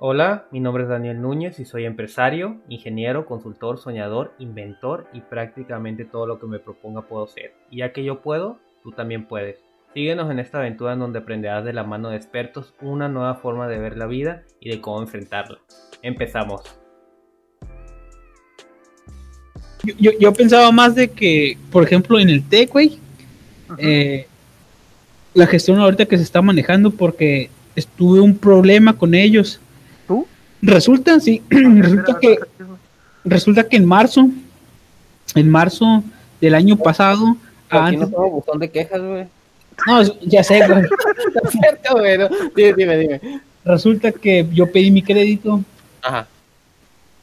Hola, mi nombre es Daniel Núñez y soy empresario, ingeniero, consultor, soñador, inventor y prácticamente todo lo que me proponga puedo ser. Y ya que yo puedo, tú también puedes. Síguenos en esta aventura en donde aprenderás de la mano de expertos una nueva forma de ver la vida y de cómo enfrentarla. Empezamos. Yo, pensaba más de que, por ejemplo, en el TEC, eh, la gestión ahorita que se está manejando porque estuve un problema con ellos Resulta, sí, resulta que resulta que en marzo, en marzo del año pasado, antes, no botón de quejas, güey. No, ya sé, güey. cierto, güey. Dime, dime, dime. Resulta que yo pedí mi crédito. Ajá.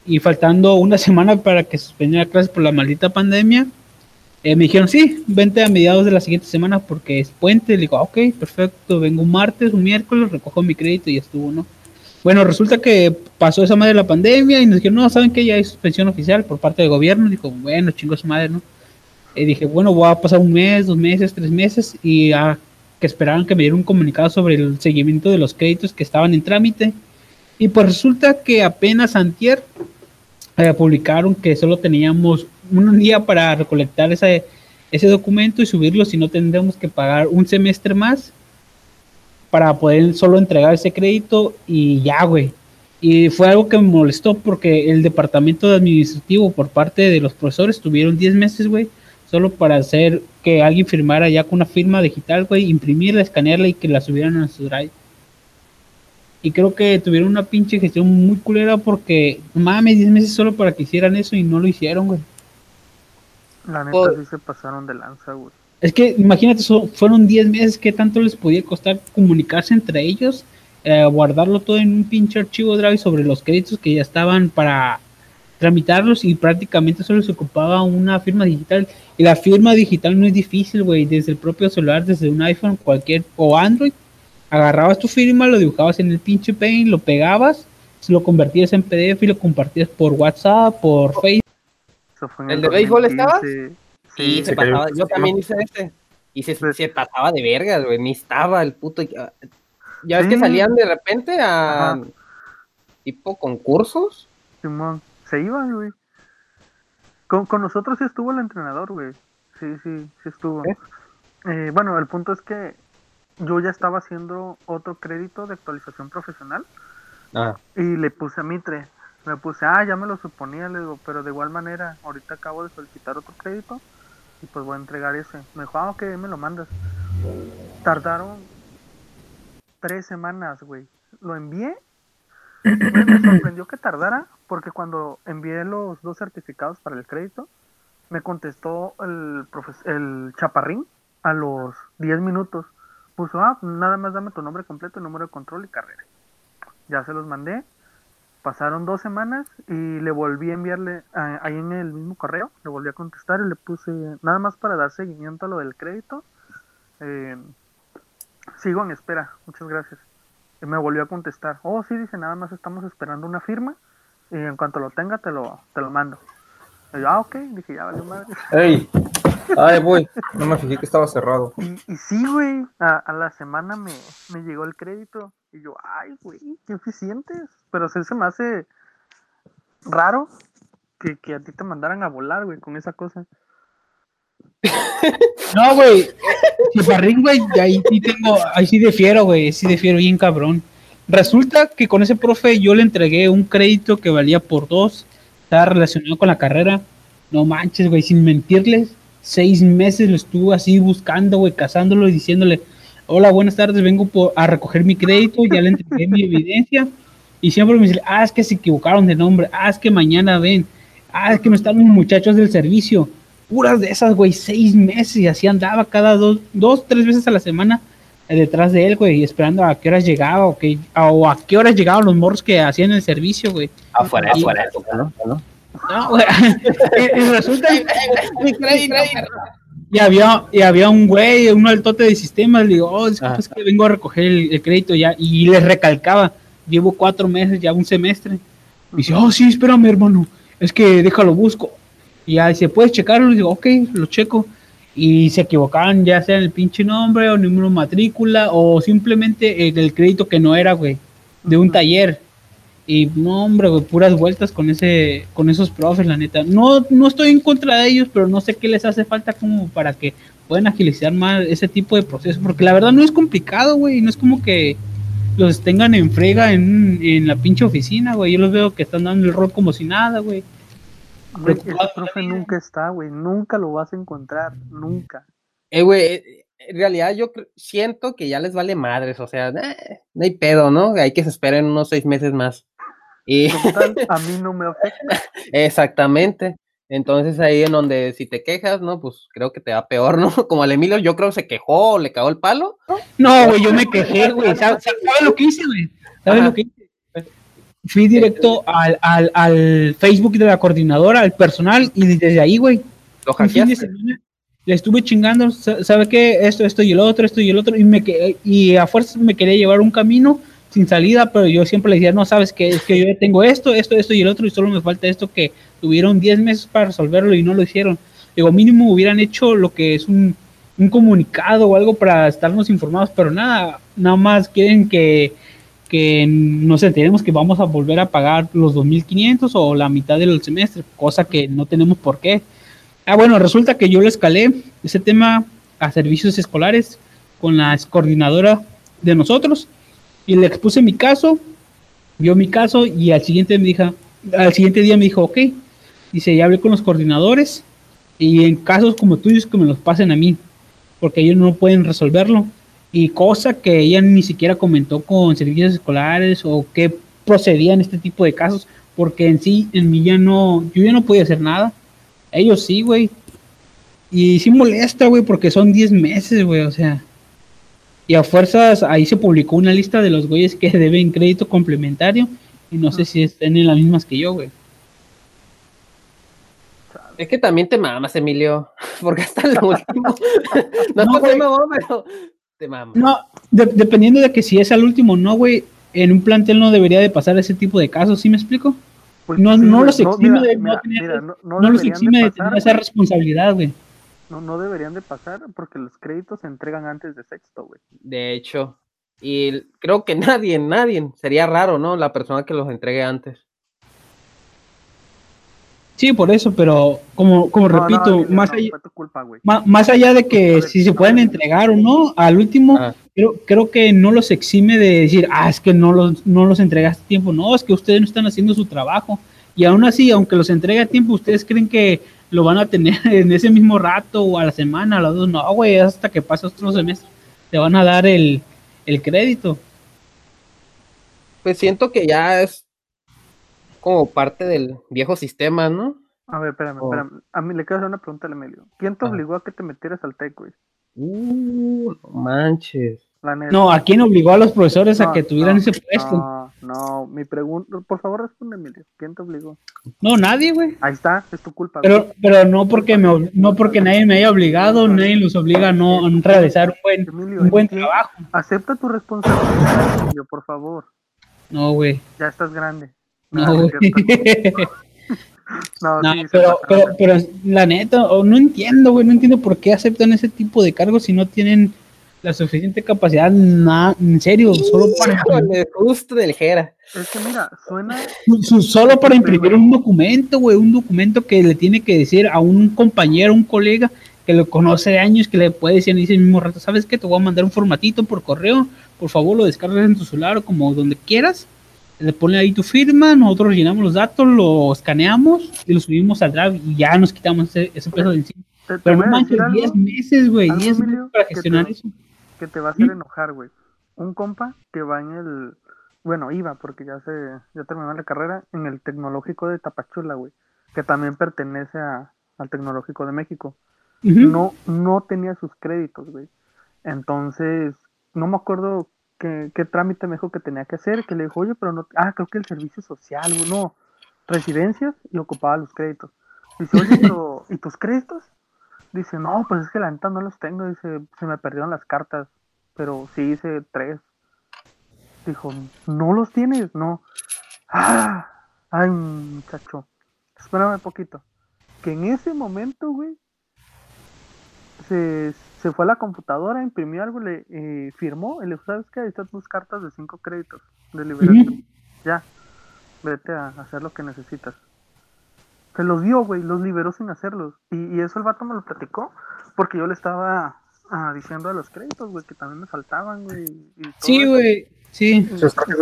Y faltando una semana para que suspendiera clases por la maldita pandemia, eh, me dijeron, sí, vente a mediados de la siguiente semana porque es puente. Le digo, ok, perfecto, vengo un martes, un miércoles, recojo mi crédito y estuvo, ¿no? Bueno, resulta que pasó esa madre la pandemia y nos dijeron, no, saben que ya hay suspensión oficial por parte del gobierno. Dijo, bueno, chingo su madre, ¿no? Y dije, bueno, voy a pasar un mes, dos meses, tres meses y a que esperaban que me dieran un comunicado sobre el seguimiento de los créditos que estaban en trámite. Y pues resulta que apenas antier eh, publicaron que solo teníamos un día para recolectar ese, ese documento y subirlo, si no tendríamos que pagar un semestre más para poder solo entregar ese crédito y ya, güey. Y fue algo que me molestó porque el departamento de administrativo por parte de los profesores tuvieron 10 meses, güey, solo para hacer que alguien firmara ya con una firma digital, güey, imprimirla, escanearla y que la subieran a su drive. Y creo que tuvieron una pinche gestión muy culera porque, mames, 10 meses solo para que hicieran eso y no lo hicieron, güey. La neta sí se pasaron de lanza, güey. Es que imagínate, fueron 10 meses, ¿qué tanto les podía costar comunicarse entre ellos? Eh, guardarlo todo en un pinche archivo Drive sobre los créditos que ya estaban para tramitarlos y prácticamente solo se ocupaba una firma digital. Y la firma digital no es difícil, güey, desde el propio celular, desde un iPhone, cualquier, o Android. Agarrabas tu firma, lo dibujabas en el pinche Paint, lo pegabas, lo convertías en PDF y lo compartías por WhatsApp, por Facebook. ¿El, de béisbol estaba? Sí, se, pasaba. Yo también hice este. Y se, se pasaba de vergas, güey. Ni estaba el puto. Ya ves que salían de repente a. tipo concursos. Simón, se iban, güey. Con, con, nosotros sí estuvo el entrenador, güey. Sí, sí, sí estuvo. Eh, bueno, el punto es que yo ya estaba haciendo otro crédito de actualización profesional. Ah. Y le puse a Mitre. Me puse, ah, ya me lo suponía, le digo, pero de igual manera, ahorita acabo de solicitar otro crédito y pues voy a entregar ese. Me dijo, ah, ok, me lo mandas. Tardaron tres semanas, güey. Lo envié. Me sorprendió que tardara porque cuando envié los dos certificados para el crédito, me contestó el, el chaparrín a los 10 minutos. Puso, ah, nada más dame tu nombre completo, número de control y carrera. Ya se los mandé Pasaron dos semanas y le volví a enviarle ahí en el mismo correo, le volví a contestar y le puse nada más para dar seguimiento a lo del crédito. Eh, sigo en espera, muchas gracias. Y me volvió a contestar, oh sí, dice, nada más estamos esperando una firma y en cuanto lo tenga te lo, te lo mando. Y yo, ah, ok, dije, ya vale madre. ¡Ey! Ay, voy, no me fijé que estaba cerrado. Y, y sí, güey, a, a, la semana me, me llegó el crédito y yo, ay, güey, qué eficientes. Pero se me hace raro que, que a ti te mandaran a volar, güey, con esa cosa. No, güey. Chaparrín, güey, ahí sí tengo, ahí sí defiero, güey, sí defiero bien cabrón. Resulta que con ese profe yo le entregué un crédito que valía por dos, estaba relacionado con la carrera. No manches, güey, sin mentirles, seis meses lo estuvo así buscando, güey, cazándolo y diciéndole, hola, buenas tardes, vengo a recoger mi crédito, ya le entregué mi evidencia. Y siempre me dice, ah, es que se equivocaron de nombre, ah, es que mañana ven, ah, es que no están los muchachos del servicio. Puras de esas, güey, seis meses y así andaba cada dos, dos tres veces a la semana detrás de él, güey, esperando a qué horas llegaba o, que, o a qué horas llegaban los morros que hacían el servicio, güey. Afuera, afuera, ¿no? No, güey. y, resulta. Y había, y había un güey, un altote de sistemas, le digo, oh, es que vengo a recoger el, crédito ya, y les recalcaba, llevo cuatro meses, ya un semestre. Y dice, oh, sí, espérame, hermano, es que déjalo busco. Y ya dice, ¿puedes checarlo? Y digo, ok, lo checo. Y se equivocaban ya sea en el pinche nombre o número matrícula o simplemente el, el crédito que no era, güey, de un taller. Y no, hombre, güey, puras vueltas con ese, con esos profes, la neta. No, no estoy en contra de ellos, pero no sé qué les hace falta como para que puedan agilizar más ese tipo de procesos. Porque la verdad no es complicado, güey. No es como que los tengan en frega en, en la pinche oficina, güey. Yo los veo que están dando el rol como si nada, güey. El profe nunca está, güey. Nunca lo vas a encontrar. Nunca. Eh, güey, en realidad yo siento que ya les vale madres, o sea, eh, no hay pedo, ¿no? Hay que se esperen unos seis meses más. Y... a mí no me afecta. Exactamente. Entonces ahí en donde si te quejas, ¿no? Pues creo que te va peor, ¿no? Como al Emilio, yo creo que se quejó, le cagó el palo. No, güey, yo me quejé, güey. ¿Sabes, lo que hice, güey? ¿Sabes lo que hice? Fui directo al, al, al, Facebook de la coordinadora, al personal, y desde ahí, güey. Lo hackeaste le estuve chingando, ¿sabe qué? Esto, esto y el otro, esto y el otro, y, me, y a fuerza me quería llevar un camino sin salida, pero yo siempre le decía, no, sabes que es que yo tengo esto, esto, esto y el otro, y solo me falta esto que tuvieron 10 meses para resolverlo y no lo hicieron. Digo, mínimo hubieran hecho lo que es un, un comunicado o algo para estarnos informados, pero nada, nada más quieren que, que nos enteremos que vamos a volver a pagar los 2.500 o la mitad del semestre, cosa que no tenemos por qué. Ah, bueno, resulta que yo le escalé ese tema a servicios escolares con la coordinadora de nosotros y le expuse mi caso, vio mi caso y al siguiente me dijo, al siguiente día me dijo, ok, dice, ya hablé con los coordinadores y en casos como tuyos que me los pasen a mí, porque ellos no pueden resolverlo. Y cosa que ella ni siquiera comentó con servicios escolares o qué procedía en este tipo de casos, porque en sí, en mí ya no, yo ya no podía hacer nada ellos sí, güey. Y sí molesta, güey, porque son 10 meses, güey, o sea. Y a fuerzas, ahí se publicó una lista de los güeyes que deben crédito complementario. Y no sé si estén en las mismas que yo, güey. Es que también te mamas, Emilio. Porque hasta el último. no, no te mamó, pero te mamas. No, dependiendo de que si es al último no, güey. En un plantel no debería de pasar ese tipo de casos, ¿sí me explico? Pues no, no los exime de, no, tener, no, los exime de, tener esa responsabilidad, güey. No, no deberían de pasar porque los créditos se entregan antes de sexto, güey. De hecho, y creo que nadie, nadie, sería raro, ¿no? La persona que los entregue antes. Sí, por eso, pero como, como repito, más, allá, más, allá de que si se pueden entregar o no, al último, ah. creo, creo que no los exime de decir, ah, es que no los, no los entregaste a tiempo. No, es que ustedes no están haciendo su trabajo. Y aún así, aunque los entregue a tiempo, ustedes creen que lo van a tener en ese mismo rato o a la semana, a las dos. No, güey, hasta que pase otro semestre. Te van a dar el, el crédito. Pues siento que ya es como parte del viejo sistema, ¿no? A ver, espérame, espérame. A mí le quiero hacer una pregunta al Emilio. ¿Quién te obligó a que te metieras al TEC, güey? Uh, manches. No, ¿a quién obligó a los profesores a que tuvieran ese puesto? No, no, mi pregunta, por favor responde, Emilio. ¿Quién te obligó? No, nadie, güey. Ahí está, es tu culpa. Pero, pero no porque me, no porque nadie me haya obligado, nadie los obliga a no, realizar un buen, un buen trabajo. Acepta tu responsabilidad, Emilio, por favor. No, güey. Ya estás grande. No, no, pero, pero, pero, la neta, no entiendo, güey, no entiendo por qué aceptan ese tipo de cargos si no tienen la suficiente capacidad, nada, en serio, solo para... justo del Jera. Es que mira, suena... Solo para imprimir un documento, güey, un documento que le tiene que decir a un compañero, un colega que lo conoce de años, que le puede decir en ese mismo rato, ¿sabes qué? Te voy a mandar un formatito por correo, por favor lo descargas en tu celular o como donde quieras le pone ahí tu firma, nosotros llenamos los datos, lo escaneamos y lo subimos al Drive y ya nos quitamos ese, peso de encima. Pero no manches, 10 meses, güey, 10 meses para gestionar eso. Que te va a hacer enojar, güey. Un compa que va en el, bueno, iba porque ya se, ya terminó la carrera, en el tecnológico de Tapachula, güey, que también pertenece a, al tecnológico de México. No, no tenía sus créditos, güey. Entonces, no me acuerdo qué, trámite me dijo que tenía que hacer, que le dijo, oye, pero no, ah, creo que el servicio social, no, residencias y ocupaba los créditos. Dice, oye, pero, ¿y tus créditos? Dice, no, pues es que la neta no los tengo, dice, se me perdieron las cartas, pero sí hice tres. Dijo, ¿no los tienes? No. Ah, ay, muchacho, espérame un poquito. Que en ese momento, güey, se, se fue a la computadora, imprimió algo, le eh, firmó, y le dijo, ¿sabes qué? Ahí están tus cartas de cinco créditos de liberación. Ya. vete a hacer lo que necesitas. Se los dio, güey, los liberó sin hacerlos. Y, eso el vato me lo platicó, porque yo le estaba ah, diciendo a los créditos, güey, que también me faltaban, güey. Sí, güey, sí.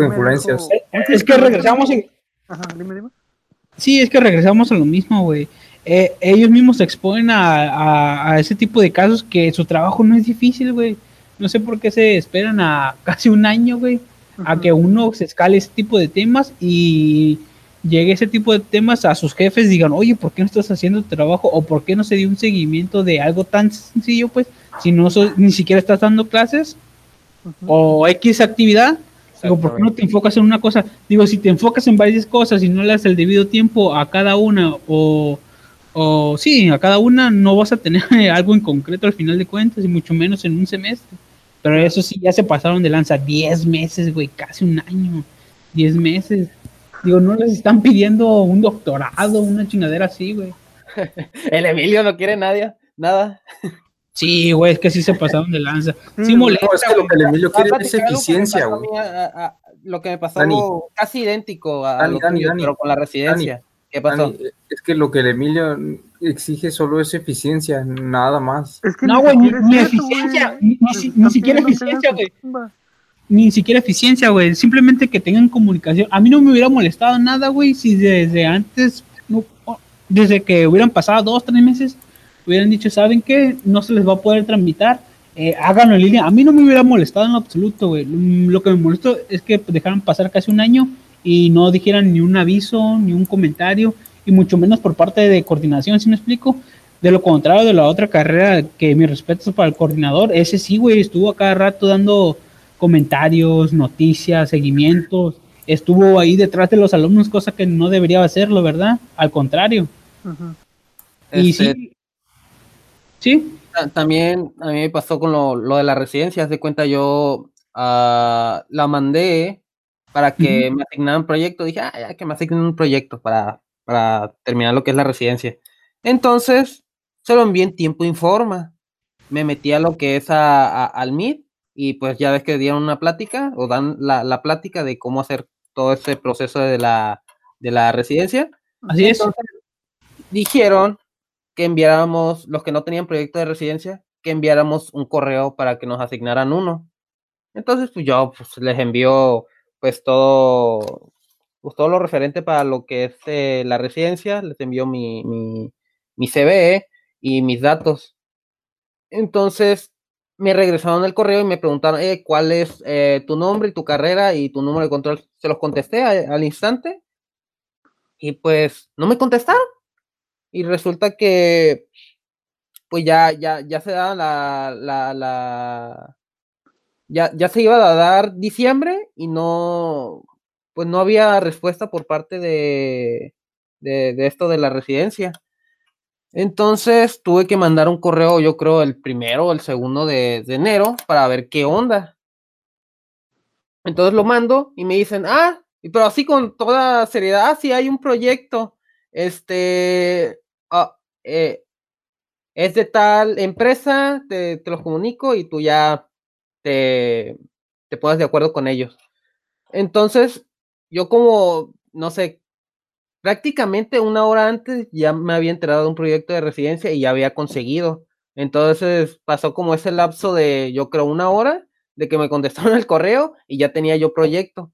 influencias. Es que regresamos en... Ajá, dime, dime. Sí, es que regresamos a lo mismo, güey. Eh, ellos mismos se exponen a, a, ese tipo de casos que su trabajo no es difícil, güey. No sé por qué se esperan a casi un año, güey, a que uno se escale ese tipo de temas y llegue ese tipo de temas a sus jefes, digan, oye, ¿por qué no estás haciendo tu trabajo? O ¿por qué no se dio un seguimiento de algo tan sencillo, pues, si no ni siquiera estás dando clases o X actividad? Digo, ¿por qué no te enfocas en una cosa? Digo, si te enfocas en varias cosas y no le das el debido tiempo a cada una o, o sí, a cada una no vas a tener algo en concreto al final de cuentas y mucho menos en un semestre. Pero eso sí, ya se pasaron de lanza 10 meses, güey, casi un año, 10 meses. Digo, no les están pidiendo un doctorado, una chingadera así, güey. el Emilio no quiere nadie, nada. Sí, güey, es que sí se pasaron de lanza. Sí, molesta. No, es que lo que el Emilio quiere es eficiencia, güey. Lo que me pasó casi idéntico a lo que, pero con la residencia. ¿Qué pasó? es que lo que el Emilio exige solo es eficiencia, nada más. no, güey, ni, eficiencia, ni, siquiera eficiencia, güey. Ni siquiera eficiencia, güey. Simplemente que tengan comunicación. A mí no me hubiera molestado nada, güey, si desde antes, desde que hubieran pasado dos, tres meses, hubieran dicho, ¿saben qué? No se les va a poder tramitar. Eh, háganlo en línea. A mí no me hubiera molestado en absoluto, güey. Lo que me molestó es que dejaran pasar casi un año y no dijeran ni un aviso, ni un comentario, y mucho menos por parte de coordinación, si me explico. De lo contrario de la otra carrera, que mi respeto para el coordinador, ese sí, güey, estuvo a cada rato dando comentarios, noticias, seguimientos, estuvo ahí detrás de los alumnos, cosa que no debería hacerlo, ¿verdad? Al contrario. Y este, sí, sí. También a mí me pasó con lo, de la residencia, de cuenta yo uh, la mandé para que me asignaran un proyecto. Dije, ah, ya que me asignen un proyecto para, para terminar lo que es la residencia. Entonces, se lo envié en tiempo informa. Me metí a lo que es a, al Meet y pues ya ves que dieron una plática o dan la, la plática de cómo hacer todo ese proceso de la, de la residencia. Así es. Dijeron que enviáramos, los que no tenían proyecto de residencia, que enviáramos un correo para que nos asignaran uno. Entonces, pues yo pues, les envío pues todo, pues todo lo referente para lo que es eh, la residencia, les envío mi, mi, mi CVE y mis datos. Entonces me regresaron el correo y me preguntaron eh, cuál es eh, tu nombre y tu carrera y tu número de control. Se los contesté al instante y pues no me contestaron. Y resulta que pues ya, ya, ya se da la, la, la, ya, ya se iba a dar diciembre y no, pues no había respuesta por parte de, de, esto de la residencia. Entonces tuve que mandar un correo, yo creo, el primero o el segundo de, enero para ver qué onda. Entonces lo mando y me dicen, ah, pero así con toda seriedad, ah, sí hay un proyecto, este, ah, eh, es de tal empresa, te, te los comunico y tú ya te, te pones de acuerdo con ellos. Entonces, yo como, no sé, prácticamente una hora antes ya me había enterado de un proyecto de residencia y ya había conseguido. Entonces pasó como ese lapso de, yo creo, una hora de que me contestaron el correo y ya tenía yo proyecto.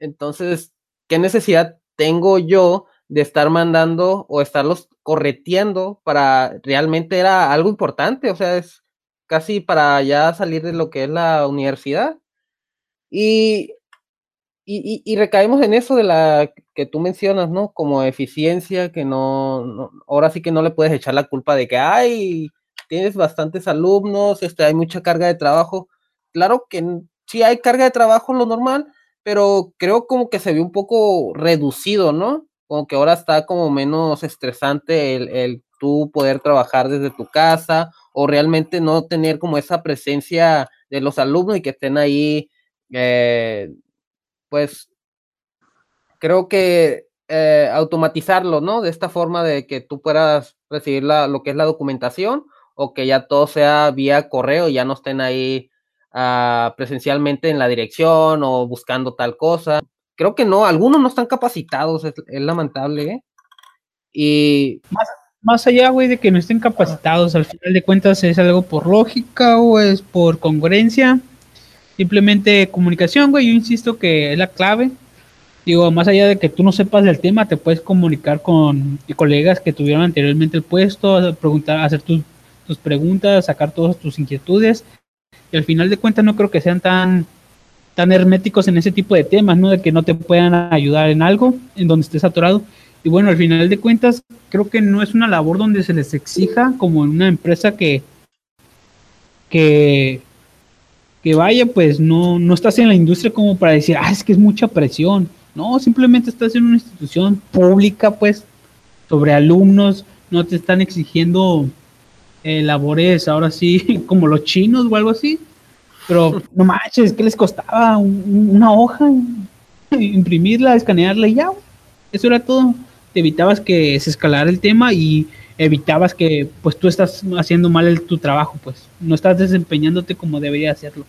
Entonces, ¿qué necesidad tengo yo de estar mandando o estarlos correteando para realmente era algo importante? O sea, es casi para ya salir de lo que es la universidad. Y, y, recaemos en eso de la que tú mencionas, ¿no? Como eficiencia, que no, ahora sí que no le puedes echar la culpa de que, ay, tienes bastantes alumnos, este, hay mucha carga de trabajo. Claro que sí hay carga de trabajo, lo normal, pero creo como que se ve un poco reducido, ¿no? Como que ahora está como menos estresante el, el tú poder trabajar desde tu casa o realmente no tener como esa presencia de los alumnos y que estén ahí, eh, pues creo que eh, automatizarlo, ¿no? De esta forma de que tú puedas recibir lo que es la documentación o que ya todo sea vía correo y ya no estén ahí ah, presencialmente en la dirección o buscando tal cosa. creo que no, algunos no están capacitados, es, lamentable, ¿eh? Y... Más, más allá, güey, de que no estén capacitados, al final de cuentas es algo por lógica o es por congruencia, simplemente comunicación, güey, yo insisto que es la clave. Digo, más allá de que tú no sepas del tema, te puedes comunicar con colegas que tuvieron anteriormente el puesto, preguntar, hacer tus, tus preguntas, sacar todas tus inquietudes. Y al final de cuentas no creo que sean tan tan herméticos en ese tipo de temas, ¿no? De que no te puedan ayudar en algo en donde estés atorado. Y bueno, al final de cuentas, creo que no es una labor donde se les exija como en una empresa que, que, que vaya, pues no, no estás en la industria como para decir, ah, es que es mucha presión. No, simplemente estás en una institución pública, pues, sobre alumnos, no te están exigiendo eh, labores ahora sí como los chinos o algo así pero no manches, ¿qué les costaba? una hoja, imprimirla, escanearla y ya. Eso era todo. Te evitabas que se escalara el tema y evitabas que pues tú estás haciendo mal tu trabajo, pues no estás desempeñándote como debería hacerlo.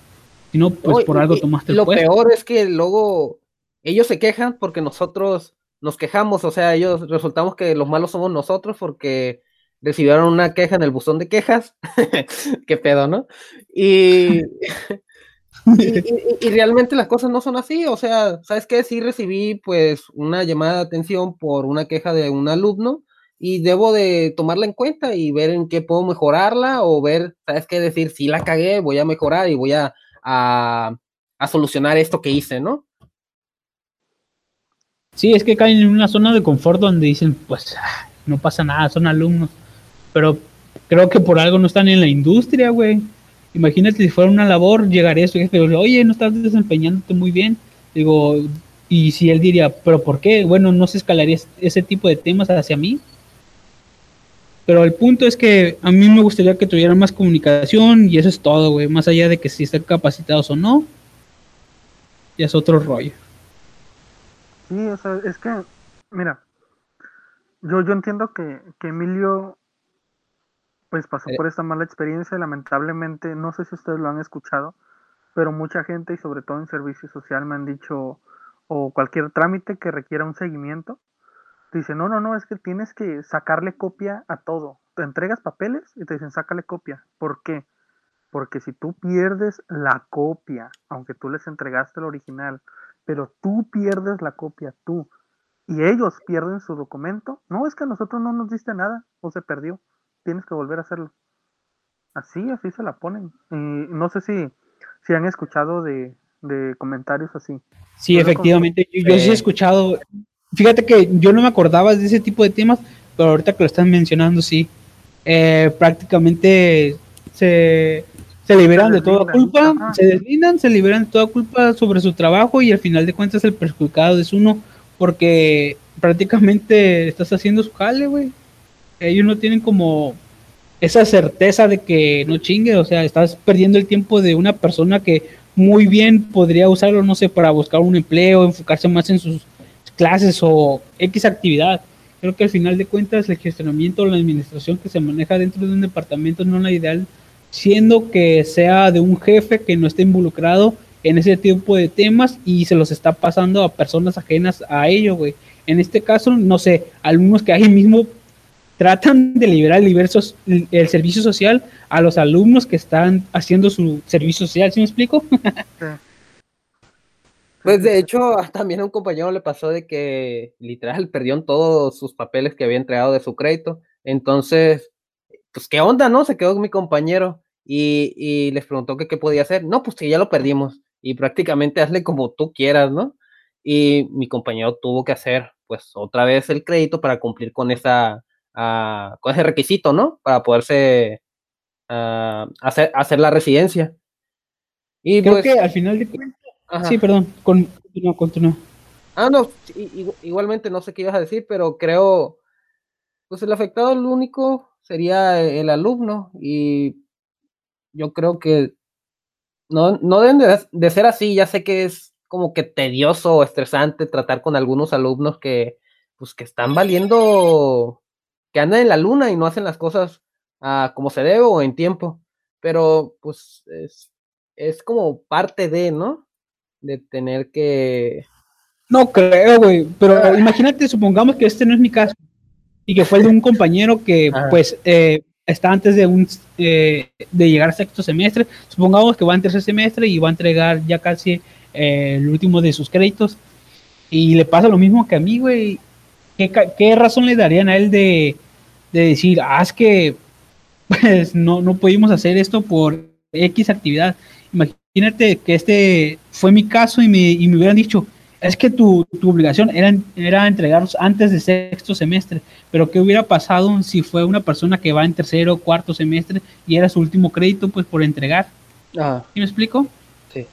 Si no, pues por algo tomaste el Lo peor es que luego ellos se quejan porque nosotros nos quejamos, o sea, ellos resultamos que los malos somos nosotros porque recibieron una queja en el buzón de quejas. Qué pedo, ¿no? Y, y, realmente las cosas no son así. O sea, ¿sabes qué? Sí recibí pues una llamada de atención por una queja de un alumno y debo de tomarla en cuenta y ver en qué puedo mejorarla o ver, ¿sabes qué? Decir, si la cagué, voy a mejorar y voy a, a, a solucionar esto que hice, ¿no? Sí, es que caen en una zona de confort donde dicen, pues ah, no pasa nada, son alumnos pero creo que por algo no están en la industria, güey. Imagínate si fuera una labor, llegaría su jefe oye, no estás desempeñándote muy bien. Digo, y si él diría, pero ¿por qué? Bueno, no se escalaría ese tipo de temas hacia mí. Pero el punto es que a mí me gustaría que tuvieran más comunicación y eso es todo, güey. Más allá de que si están capacitados o no, ya es otro rollo. Sí, o sea, es que, mira, yo, yo entiendo que, que Emilio pues pasó eh. por esta mala experiencia. Lamentablemente, no sé si ustedes lo han escuchado, pero mucha gente y sobre todo en servicio social me han dicho, o cualquier trámite que requiera un seguimiento, dice, no, no, no, es que tienes que sacarle copia a todo. Te entregas papeles y te dicen, sácale copia. ¿Por qué? Porque si tú pierdes la copia, aunque tú les entregaste el original, pero tú pierdes la copia, tú, y ellos pierden su documento, no es que a nosotros no nos diste nada o se perdió tienes que volver a hacerlo. Así, así se la ponen. Y no sé si, si han escuchado de, comentarios así. Sí, efectivamente, yo, sí he escuchado. Fíjate que yo no me acordaba de ese tipo de temas, pero ahorita que lo están mencionando, sí. Eh, prácticamente se, se liberan de toda culpa, se deslindan, se liberan de toda culpa sobre su trabajo y al final de cuentas el perjudicado es uno, porque prácticamente estás haciendo su jale, güey. Ellos no tienen como esa certeza de que no chingue, o sea, estás perdiendo el tiempo de una persona que muy bien podría usarlo, no sé, para buscar un empleo, enfocarse más en sus clases o X actividad. Creo que al final de cuentas el gestionamiento o la administración que se maneja dentro de un departamento no es la ideal, siendo que sea de un jefe que no esté involucrado en ese tipo de temas y se los está pasando a personas ajenas a ello, güey. En este caso, no sé, algunos que ahí mismo tratan de liberar el, el servicio social a los alumnos que están haciendo su servicio social, ¿sí me explico? Pues de hecho, también a un compañero le pasó de que literal perdieron todos sus papeles que había entregado de su crédito. Entonces, pues qué onda, ¿no? Se quedó mi compañero y, y les preguntó que qué podía hacer. No, pues que ya lo perdimos y prácticamente hazle como tú quieras, ¿no? Y mi compañero tuvo que hacer pues otra vez el crédito para cumplir con esa con ese requisito, ¿no? Para poderse hacer, hacer la residencia. Y Creo pues que al final de cuentas. Sí, perdón, continúa, continúa. Ah, no, igualmente no sé qué ibas a decir, pero creo, pues el afectado, el único sería el alumno y yo creo que no, no deben de, ser así, ya sé que es como que tedioso o estresante tratar con algunos alumnos que, pues que están valiendo que andan en la luna y no hacen las cosas ah, como se debe o en tiempo. Pero pues es, es como parte de, ¿no? De tener que... No creo, güey. Pero imagínate, supongamos que este no es mi caso. Y que fue el de un compañero que, pues, eh, está antes de un eh, de llegar a sexto semestre. Supongamos que va en tercer semestre y va a entregar ya casi eh, el último de sus créditos. Y le pasa lo mismo que a mí, güey. ¿Qué, razón le darían a él de, decir, ah, es que pues no, no pudimos hacer esto por X actividad? Imagínate que este fue mi caso y me, y me hubieran dicho, es que tu, obligación era, era entregarlos antes de sexto semestre, pero ¿qué hubiera pasado si fue una persona que va en tercero o cuarto semestre y era su último crédito pues por entregar? Ah. ¿Sí me explico? Sí.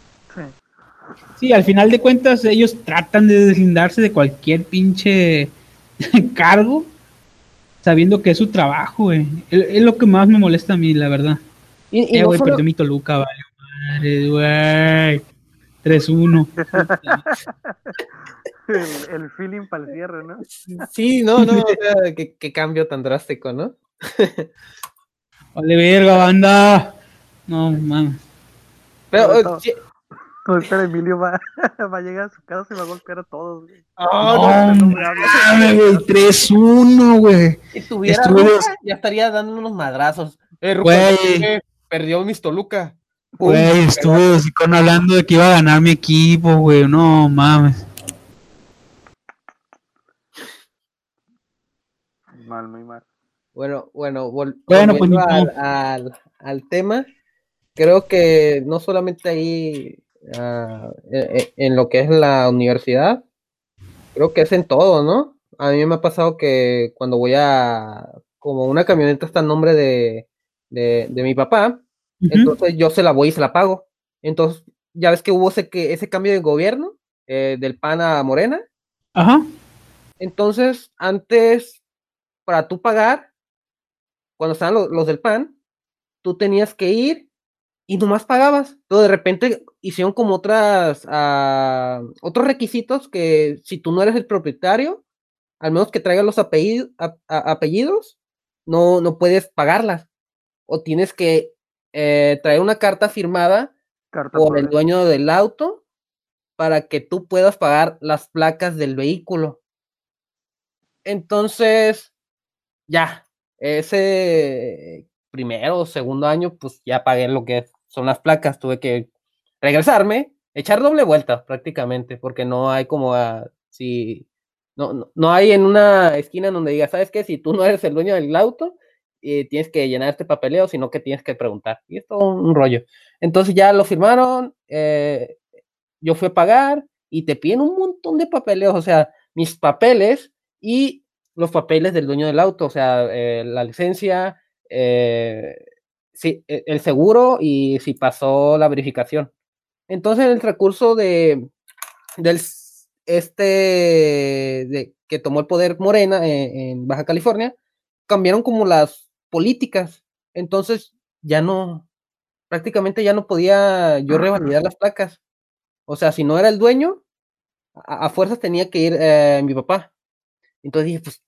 sí. al final de cuentas ellos tratan de deslindarse de cualquier pinche cargo sabiendo que es su trabajo, güey. Es, lo que más me molesta a mí, la verdad. Y, eh, güey, perdió mi Toluca, vale, güey. 3-1. el, feeling para el cierre, ¿no? Sí, no, no, qué, cambio tan drástico, ¿no? vale, verga, banda. No, mames. Pero, no, espera, Emilio va, va, a llegar a su casa y va a golpear a todos, güey. Oh, no, no, güey, 3-1, güey. Si tuviera ya estaría dando unos madrazos. Eh, perdió mi Toluca. Güey, estuve así con hablando de que iba a ganar mi equipo, güey. No mames. Mal, muy mal. Bueno, bueno, bueno pues, al, al, tema, creo que no solamente ahí ah, e, e, en, lo que es la universidad, creo que es en todo, ¿no? A mí me ha pasado que cuando voy a, como una camioneta está en nombre de, de, de mi papá, entonces yo se la voy y se la pago. Entonces, ya ves que hubo ese, que, ese cambio de gobierno eh, del PAN a Morena. Ajá. Entonces, antes, para tú pagar, cuando estaban los, del PAN, tú tenías que ir y nomás pagabas. Entonces, de repente hicieron como otras, uh, otros requisitos que si tú no eres el propietario, al menos que traigas los apellidos, apellidos no, no puedes pagarlas. O tienes que eh, traer una carta firmada por el dueño del auto para que tú puedas pagar las placas del vehículo. Entonces, ya, ese primero o segundo año, pues ya pagué lo que son las placas, tuve que regresarme, echar doble vuelta prácticamente, porque no hay como si no, no, no, hay en una esquina donde diga, ¿sabes qué? Si tú no eres el dueño del auto, tienes que llenar este papeleo, sino que tienes que preguntar. Y es todo un rollo. Entonces ya lo firmaron, eh, yo fui a pagar y te piden un montón de papeleos, o sea, mis papeles y los papeles del dueño del auto, o sea, eh, la licencia, eh, sí, e, el seguro y si pasó la verificación. Entonces, el recurso de del este de, que tomó el poder Morena en Baja California, cambiaron como las políticas. Entonces ya no, prácticamente ya no podía yo revalidar las placas. O sea, si no era el dueño, a, fuerzas tenía que ir eh, mi papá. Entonces dije, pues,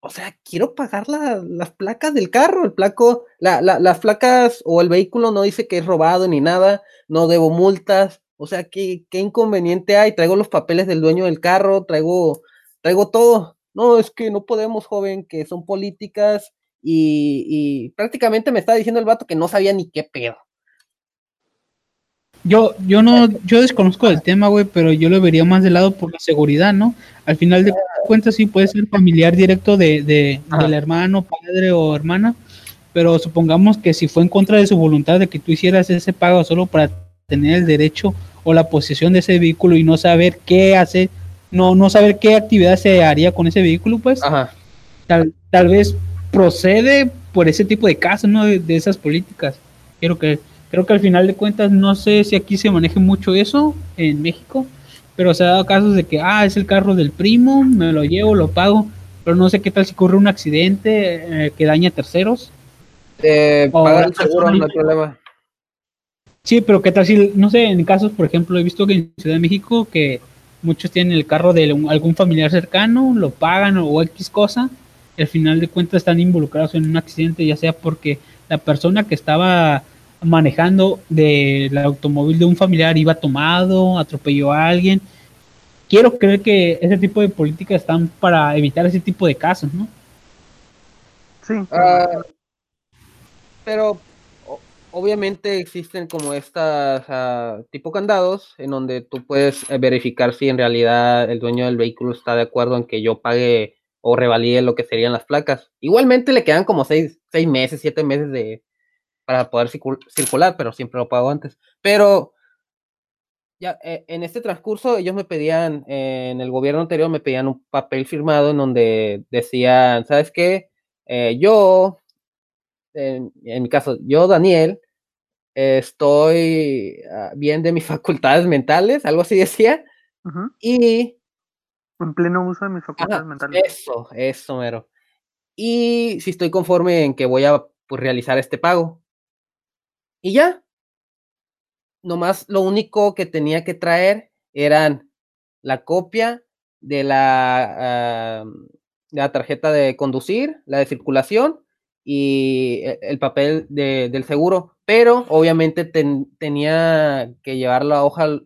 o sea, quiero pagar las placas del carro, el placo, la, las placas o el vehículo no dice que es robado ni nada, no debo multas. O sea, ¿qué, qué inconveniente hay? Traigo los papeles del dueño del carro, traigo, traigo todo. No, es que no podemos, joven, que son políticas y, prácticamente me estaba diciendo el vato que no sabía ni qué pedo. Yo, yo no, yo desconozco el tema, güey, pero yo lo vería más de lado por la seguridad, ¿no? Al final de cuentas sí puede ser familiar directo de, de del hermano, padre o hermana, pero supongamos que si fue en contra de su voluntad de que tú hicieras ese pago solo para tener el derecho o la posesión de ese vehículo y no saber qué hace, no, no saber qué actividad se haría con ese vehículo, pues Tal, tal vez procede por ese tipo de casos, ¿no? De, esas políticas. Creo que, creo que al final de cuentas, no sé si aquí se maneje mucho eso en México, pero se ha dado casos de que, ah, es el carro del primo, me lo llevo, lo pago, pero no sé qué tal si ocurre un accidente eh, que daña a terceros. Eh, el seguro, no hay problema. Sí, pero qué tal si, no sé, en casos, por ejemplo, he visto que en Ciudad de México que muchos tienen el carro de algún familiar cercano, lo pagan o X cosa, al final de cuentas están involucrados en un accidente, ya sea porque la persona que estaba manejando del automóvil de un familiar iba tomado, atropelló a alguien quiero creer que ese tipo de políticas están para evitar ese tipo de casos, ¿no? Sí. Ah, pero obviamente existen como estas tipo candados en donde tú puedes eh, verificar si en realidad el dueño del vehículo está de acuerdo en que yo pague o revalide lo que serían las placas. Igualmente le quedan como seis, seis meses, siete meses de para poder circular, pero siempre lo pago antes. Pero ya eh, en este transcurso ellos me pedían, eh, en el gobierno anterior me pedían un papel firmado en donde decían, ¿sabes qué? yo, en, mi caso, yo, Daniel, estoy ah, bien de mis facultades mentales, algo así decía, y... En pleno uso de mis facultades mentales. Eso, eso, mero. Y si estoy conforme en que voy a pues, realizar este pago. Y ya. Nomás lo único que tenía que traer eran la copia de la, ah, de la tarjeta de conducir, la de circulación y e, el papel del seguro, pero obviamente tenía que llevar la hoja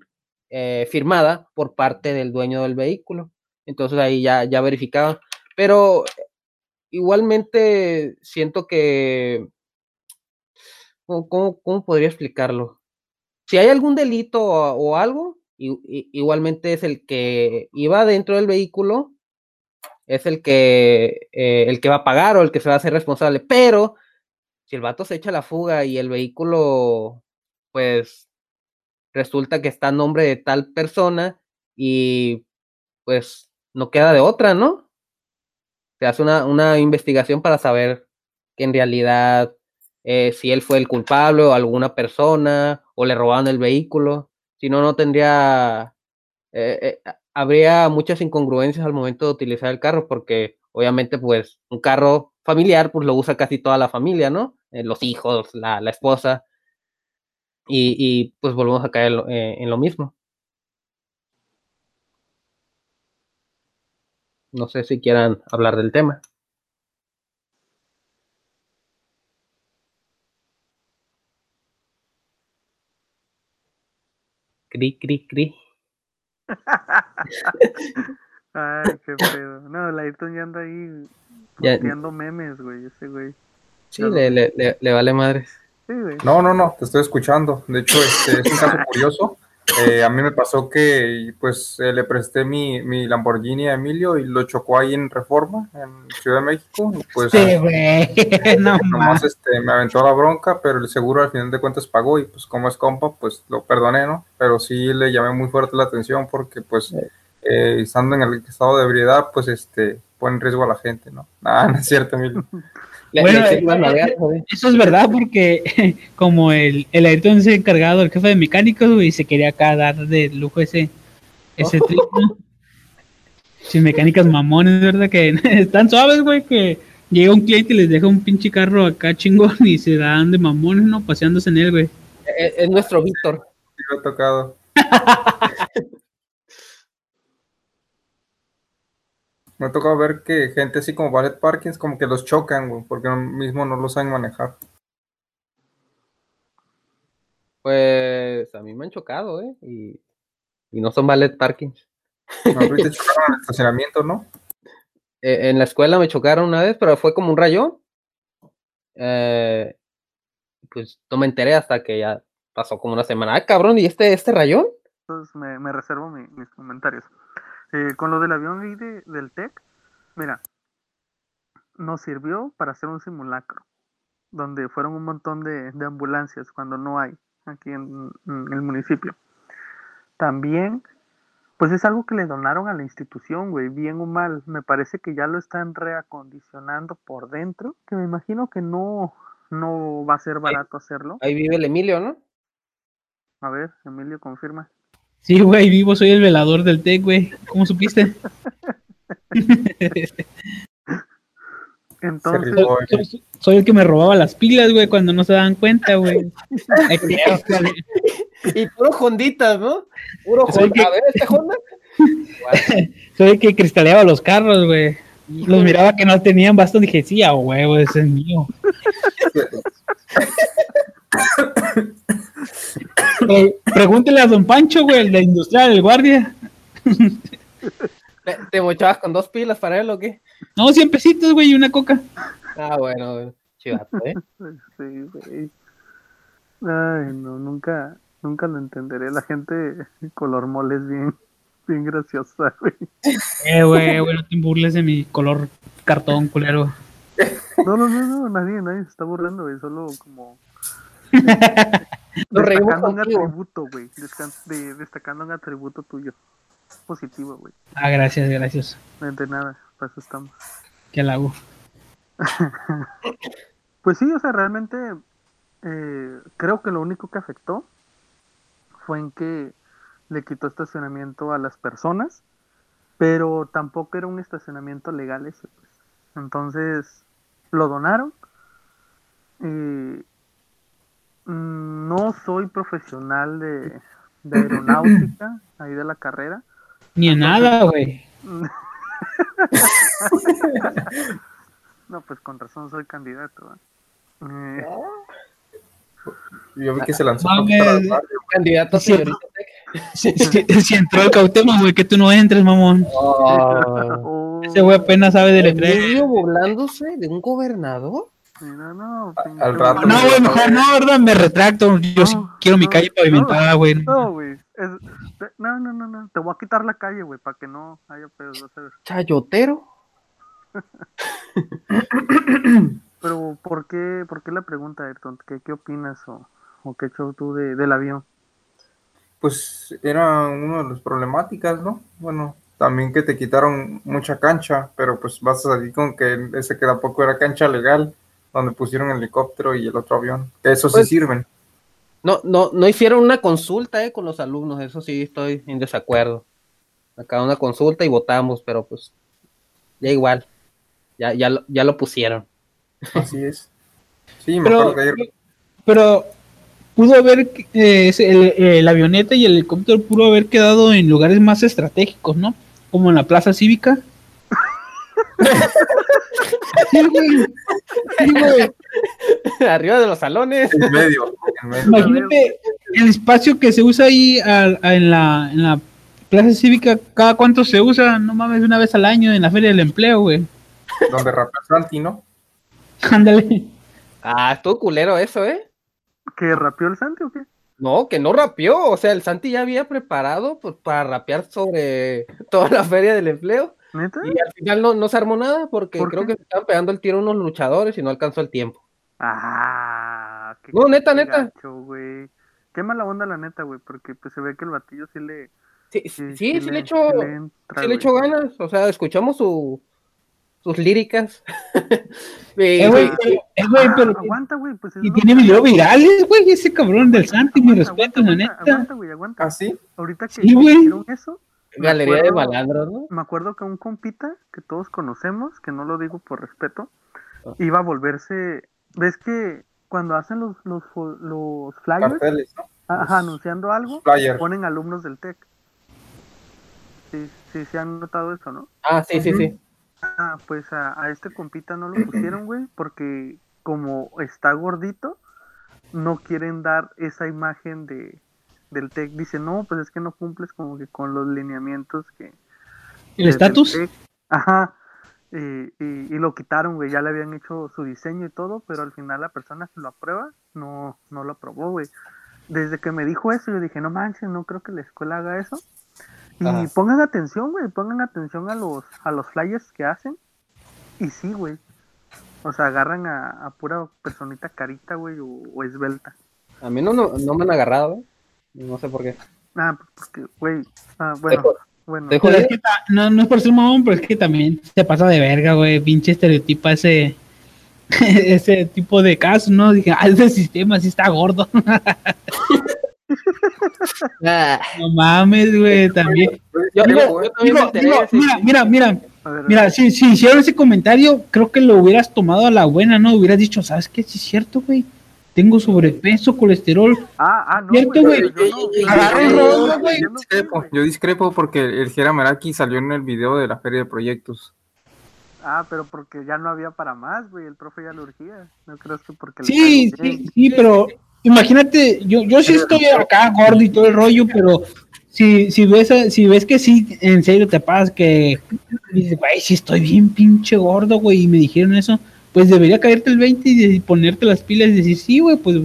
eh, firmada por parte del dueño del vehículo. Entonces ahí ya, ya verificaba. Pero igualmente siento que... ¿Cómo, cómo podría explicarlo? Si hay algún delito o, algo, igualmente es el que iba dentro del vehículo es el que, eh, el que va a pagar o el que se va a hacer responsable. Pero si el vato se echa la fuga y el vehículo, pues resulta que está a nombre de tal persona y pues no queda de otra, ¿no? Se hace una, una investigación para saber que en realidad eh, si él fue el culpable o alguna persona o le robaron el vehículo. Si no, no tendría eh, habría muchas incongruencias al momento de utilizar el carro, porque obviamente, pues, un carro familiar, pues lo usa casi toda la familia, ¿no? Eh, los hijos, la, esposa, y, pues volvemos a caer eh, en lo mismo. No sé si quieran hablar del tema. Cri, cri, cri. Ay, qué pedo. No, la Ayrton ya anda ahí posteando memes, güey, ese güey. Sí, le, le, le, vale madres. Sí, güey. No, no, no, te estoy escuchando. De hecho, este es un caso curioso. Eh, a mí me pasó que pues eh, le presté mi, mi, Lamborghini a Emilio y lo chocó ahí en Reforma, en Ciudad de México. Pues, sí, güey. no, nomás este, me aventó la bronca, pero el seguro al final de cuentas pagó y pues como es compa, pues lo perdoné, ¿no? Pero sí le llamé muy fuerte la atención porque pues eh, estando en el estado de ebriedad, pues este pone en riesgo a la gente, ¿no? Nada, no es cierto, Emilio. Bueno, eh, eso es verdad porque como el, el Ayrton se encargado, el jefe de mecánicos, y se quería acá dar de lujo ese, ese oh. Sin mecánicas mamones, ¿verdad? Que están suaves, güey, que llega un cliente y les deja un pinche carro acá chingón y se dan de mamones, ¿no? Paseándose en él, güey. Es, nuestro Víctor. Sí, lo ha tocado. Me ha tocado ver que gente así como Ballet Parkins como que los chocan, güey, porque mismo no lo saben manejar. Pues a mí me han chocado, ¿eh? Y, no son Ballet Parkins. No, te chocaron en el estacionamiento, ¿no? Eh, en la escuela me chocaron una vez, pero fue como un rayón. Eh, pues no me enteré hasta que ya pasó como una semana. Ah, cabrón, ¿y este, este rayón? Entonces me, reservo mis comentarios. Eh, con lo del avión y del TEC, mira, nos sirvió para hacer un simulacro, donde fueron un montón de, ambulancias cuando no hay aquí en, el municipio. También, pues es algo que le donaron a la institución, güey, bien o mal. Me parece que ya lo están reacondicionando por dentro, que me imagino que no, no va a ser barato hacerlo. Ahí vive el Emilio, ¿no? A ver, Emilio, confirma. Sí, güey, vivo, soy el velador del TEC, güey. ¿Cómo supiste? Entonces, soy, el que me robaba las pilas, güey, cuando no se daban cuenta, güey. y puro Honditas, ¿no? Puro Honda. A ver, ¿este Honda? soy el que cristaleaba los carros, güey. Los miraba que no tenían bastón, dije, sí, a huevo, ese es mío. pregúntele a don Pancho, güey, el de industrial, el guardia. ¿Te mochabas con dos pilas para él o qué? No, 100 pesitos, güey, y una coca. Ah, bueno, chivato, ¿eh? Sí, güey. Ay, no, nunca, nunca lo entenderé. La gente color mole es bien, bien graciosa, güey. Eh, güey, güey, no te burles de mi color cartón, culero. No, no, no, no, nadie, nadie se está burlando, güey, solo como... Destacando un atributo, güey, destacando un atributo tuyo positivo, güey. Ah, gracias, gracias. De nada, para eso estamos. Qué halago. pues sí, o sea, realmente eh, creo que lo único que afectó fue en que le quitó estacionamiento a las personas, pero tampoco era un estacionamiento legal ese. Pues. Entonces lo donaron. Mm, no soy profesional de, de aeronáutica, ahí de la carrera. Ni en nada, güey. no, pues con razón soy candidato. Eh, yo vi que se lanzó candidato si, si, si, entró el cautema, güey, que tú no entres, mamón. Oh. Ese güey apenas sabe de letrero. burlándose de un gobernador? No, no, al rato. No, güey, mejor no, ¿verdad? Me retracto. Yo sí quiero mi calle pavimentada, güey. No, güey. No, no, no, no. Te voy a quitar la calle, güey, para que no haya pedos. ¿Chayotero? Pero, ¿por qué, por qué la pregunta, Ayrton? ¿Qué, qué opinas o, o qué show tú de, del avión? Pues era una de las problemáticas, ¿no? Bueno, también que te quitaron mucha cancha, pero pues vas a salir con que ese que tampoco era cancha legal, donde pusieron el helicóptero y el otro avión, que eso sí pues, sirven. No, no, no hicieron una consulta eh, con los alumnos, eso sí estoy en desacuerdo. Acá una consulta y votamos, pero pues ya igual, ya, ya, ya lo pusieron. Así es. Sí, pero, pero pudo haber, eh, el, avioneta y el helicóptero pudo haber quedado en lugares más estratégicos, ¿no? Como en la plaza cívica. Arriba de los salones. En medio, Imagínate el espacio que se usa ahí en, la, en la plaza cívica, ¿cada cuánto se usa? No mames, una vez al año en la feria del empleo, güey. Donde rapea Santi, ¿no? Ándale. Ah, estuvo culero eso, ¿eh? ¿Que rapeó el Santi o qué? No, que no rapeó. O sea, el Santi ya había preparado pues, para rapear sobre toda la feria del empleo. ¿Neta? Y al final no, no se armó nada porque creo que se estaban pegando el tiro unos luchadores y no alcanzó el tiempo. Ah, qué No, neta, neta. Qué mala onda la neta, güey, porque pues se ve que el batillo sí le... Sí, sí, sí, le, echó, sí le echó ganas. O sea, escuchamos su, sus líricas. eh, güey, eh, güey, pero aguanta, güey, pues y tiene videos virales, güey, ese cabrón del Santi, mi respeto, la neta. Aguanta, güey, aguanta. ¿Ah, sí? Ahorita que sí, hicieron eso, Galería de malandros, ¿no? Me acuerdo que un compita que todos conocemos, que no lo digo por respeto, ah. iba a volverse. ¿Ves que cuando hacen los, los, los flyers? Ajá, anunciando algo, ponen alumnos del TEC. Sí, sí, se han notado eso, ¿no? Ah, sí, sí, sí. Ah, pues a, a este compita no lo pusieron, güey, porque como está gordito, no quieren dar esa imagen de, del TEC dice, no, pues es que no cumples como que con los lineamientos que... ¿El estatus? Ajá, y, y, lo quitaron, güey, ya le habían hecho su diseño y todo, pero al final la persona que lo aprueba no, no lo aprobó, güey. Desde que me dijo eso, yo dije, no manches, no creo que la escuela haga eso. Y pongan atención, güey, pongan atención a los, a los flyers que hacen. Y sí, güey. O sea, agarran a, pura personita carita, güey, o, esbelta. A mí no, no, no me han agarrado, güey. No sé por qué. Ah, porque, güey. Ah, bueno. bueno. Es que no, no es por ser mamón, pero es que también se pasa de verga, güey. Pinche estereotipa ese. ese tipo de casos, ¿no? Dije, ah, ese sistema sí está gordo. no mames, güey, también. Yo, digo, mira, mira, mira. Mira, si, si hicieron ese comentario, creo que lo hubieras tomado a la buena, ¿no? Hubieras dicho, ¿sabes qué? Sí es cierto, güey tengo sobrepeso, colesterol. Ah, ah, no. ¿Cierto, güey? Yo, discrepo porque el Jera Meraki salió en el video de la feria de proyectos. Ah, pero porque ya no había para más, güey. El profe ya lo urgía. No crees que porque. Sí, sí, sí, pero imagínate, yo, yo sí estoy acá gordo y todo el rollo, pero si, si, ves, si ves que sí, en serio te pasa que dices, güey, si estoy bien pinche gordo, güey, y me dijeron eso, pues debería caerte el 20 y ponerte las pilas y decir, sí, güey, pues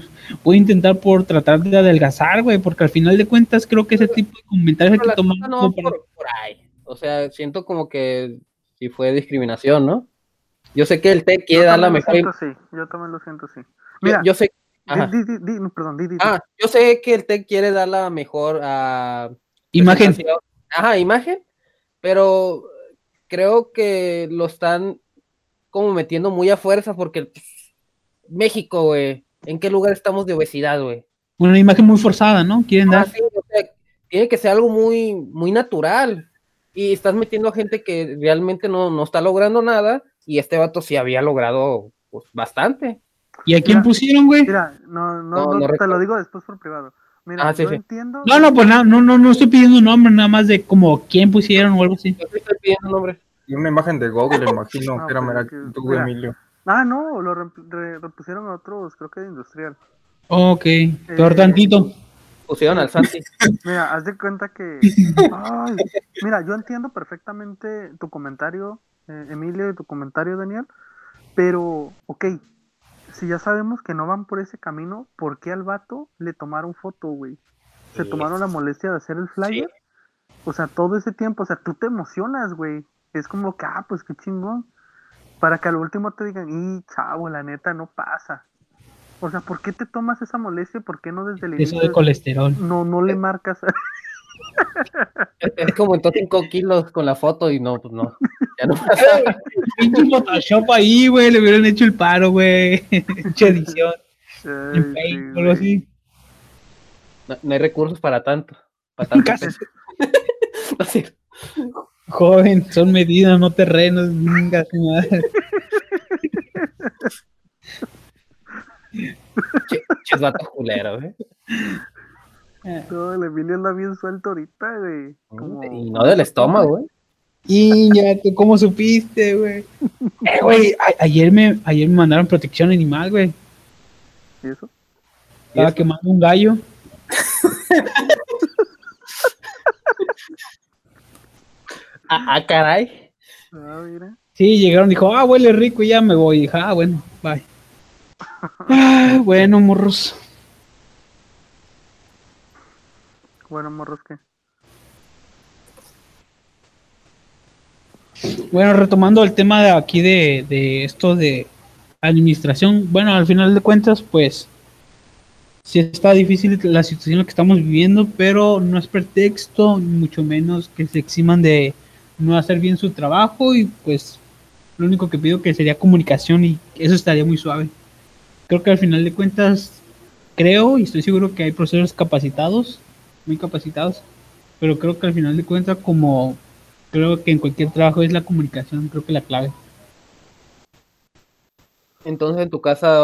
voy a intentar por tratar de adelgazar, güey, porque al final de cuentas creo que ese tipo de comentarios hay que tomar. No, por, ahí. O sea, siento como que si fue discriminación, ¿no? Yo sé que el TEC quiere dar la mejor. sí, yo también lo siento, sí. Mira, yo, sé. perdón, ah, yo sé que el TEC quiere dar la mejor uh, imagen. Ajá, imagen, pero creo que lo están como metiendo muy a fuerza porque México, güey, ¿en qué lugar estamos de obesidad, güey? Una imagen muy forzada, ¿no? Quieren dar. tiene que ser algo muy, muy natural. Y estás metiendo a gente que realmente no, no está logrando nada y este vato sí había logrado pues, bastante. ¿Y a quién pusieron, güey? Mira, no, no, no, te lo digo después por privado. Mira, ah, yo entiendo. No, no, pues no, no, no estoy pidiendo un nombre, nada más de como quién pusieron o algo así. Yo estoy pidiendo nombre. Y una imagen de Google, imagino, no, que era mera, tú, Emilio. Ah, no, lo repusieron a otros, creo que de industrial. Ok, peor eh, tantito. Pusieron al Santi. Mira, haz de cuenta que. Ay, mira, yo entiendo perfectamente tu comentario, eh, Emilio, y tu comentario, Daniel. Pero, ok, si ya sabemos que no van por ese camino, ¿por qué al vato le tomaron foto, güey? Se tomaron la molestia de hacer el flyer. O sea, todo ese tiempo, o sea, tú te emocionas, güey. Es como que, ah, pues qué chingón. Para que al último te digan, y chavo, la neta no pasa. O sea, ¿por qué te tomas esa molestia? ¿Por qué no desde el inicio? Eso de colesterol. No, no le marcas. Es como entonces 5 kilos con la foto y no, pues no. Ya no pasa. Pinche Photoshop ahí, güey. Le hubieran hecho el paro, güey. Mucha edición. en Facebook, algo así. No, hay recursos para tanto. Para tanto. Joven, son medidas, no terrenos. Venga, madre. Ches vato culero, güey. No, el Emilio anda bien suelto ahorita, güey. Y no del estómago, güey. Y ya, ¿cómo supiste, güey? Eh, güey, ayer me, ayer me mandaron protección animal, güey. ¿Y eso? Estaba quemando un gallo. ah, ah, caray. Ah, mira. Sí, llegaron, dijo, ah, huele rico y ya me voy. Dije, ah, bueno, bye. Ah, bueno, morros. Bueno, morros, ¿qué? Bueno, retomando el tema de aquí de, de esto de administración, bueno, al final de cuentas, pues sí está difícil la situación en la que estamos viviendo, pero no es pretexto, mucho menos que se eximan de no hacer bien su trabajo y pues lo único que pido que sería comunicación y eso estaría muy suave creo que al final de cuentas, creo y estoy seguro que hay profesores capacitados, muy capacitados, pero creo que al final de cuentas, como creo que en cualquier trabajo es la comunicación, creo que la clave. Entonces, en tu casa,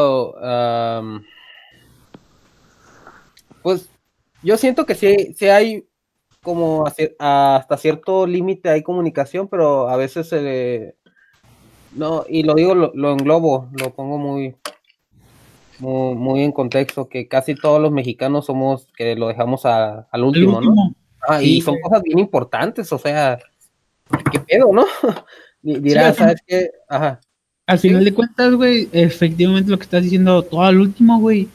pues yo siento que sí, sí hay como hasta cierto límite hay comunicación, pero a veces se no, y lo digo, lo, lo englobo, lo pongo muy, muy, en contexto, que casi todos los mexicanos somos que lo dejamos al último, ¿no? Ah, y son cosas bien importantes, o sea, ¿qué pedo, no? Dirás, ¿sabes qué? Ajá. Al final de cuentas, güey, efectivamente lo que estás diciendo, todo al último, güey,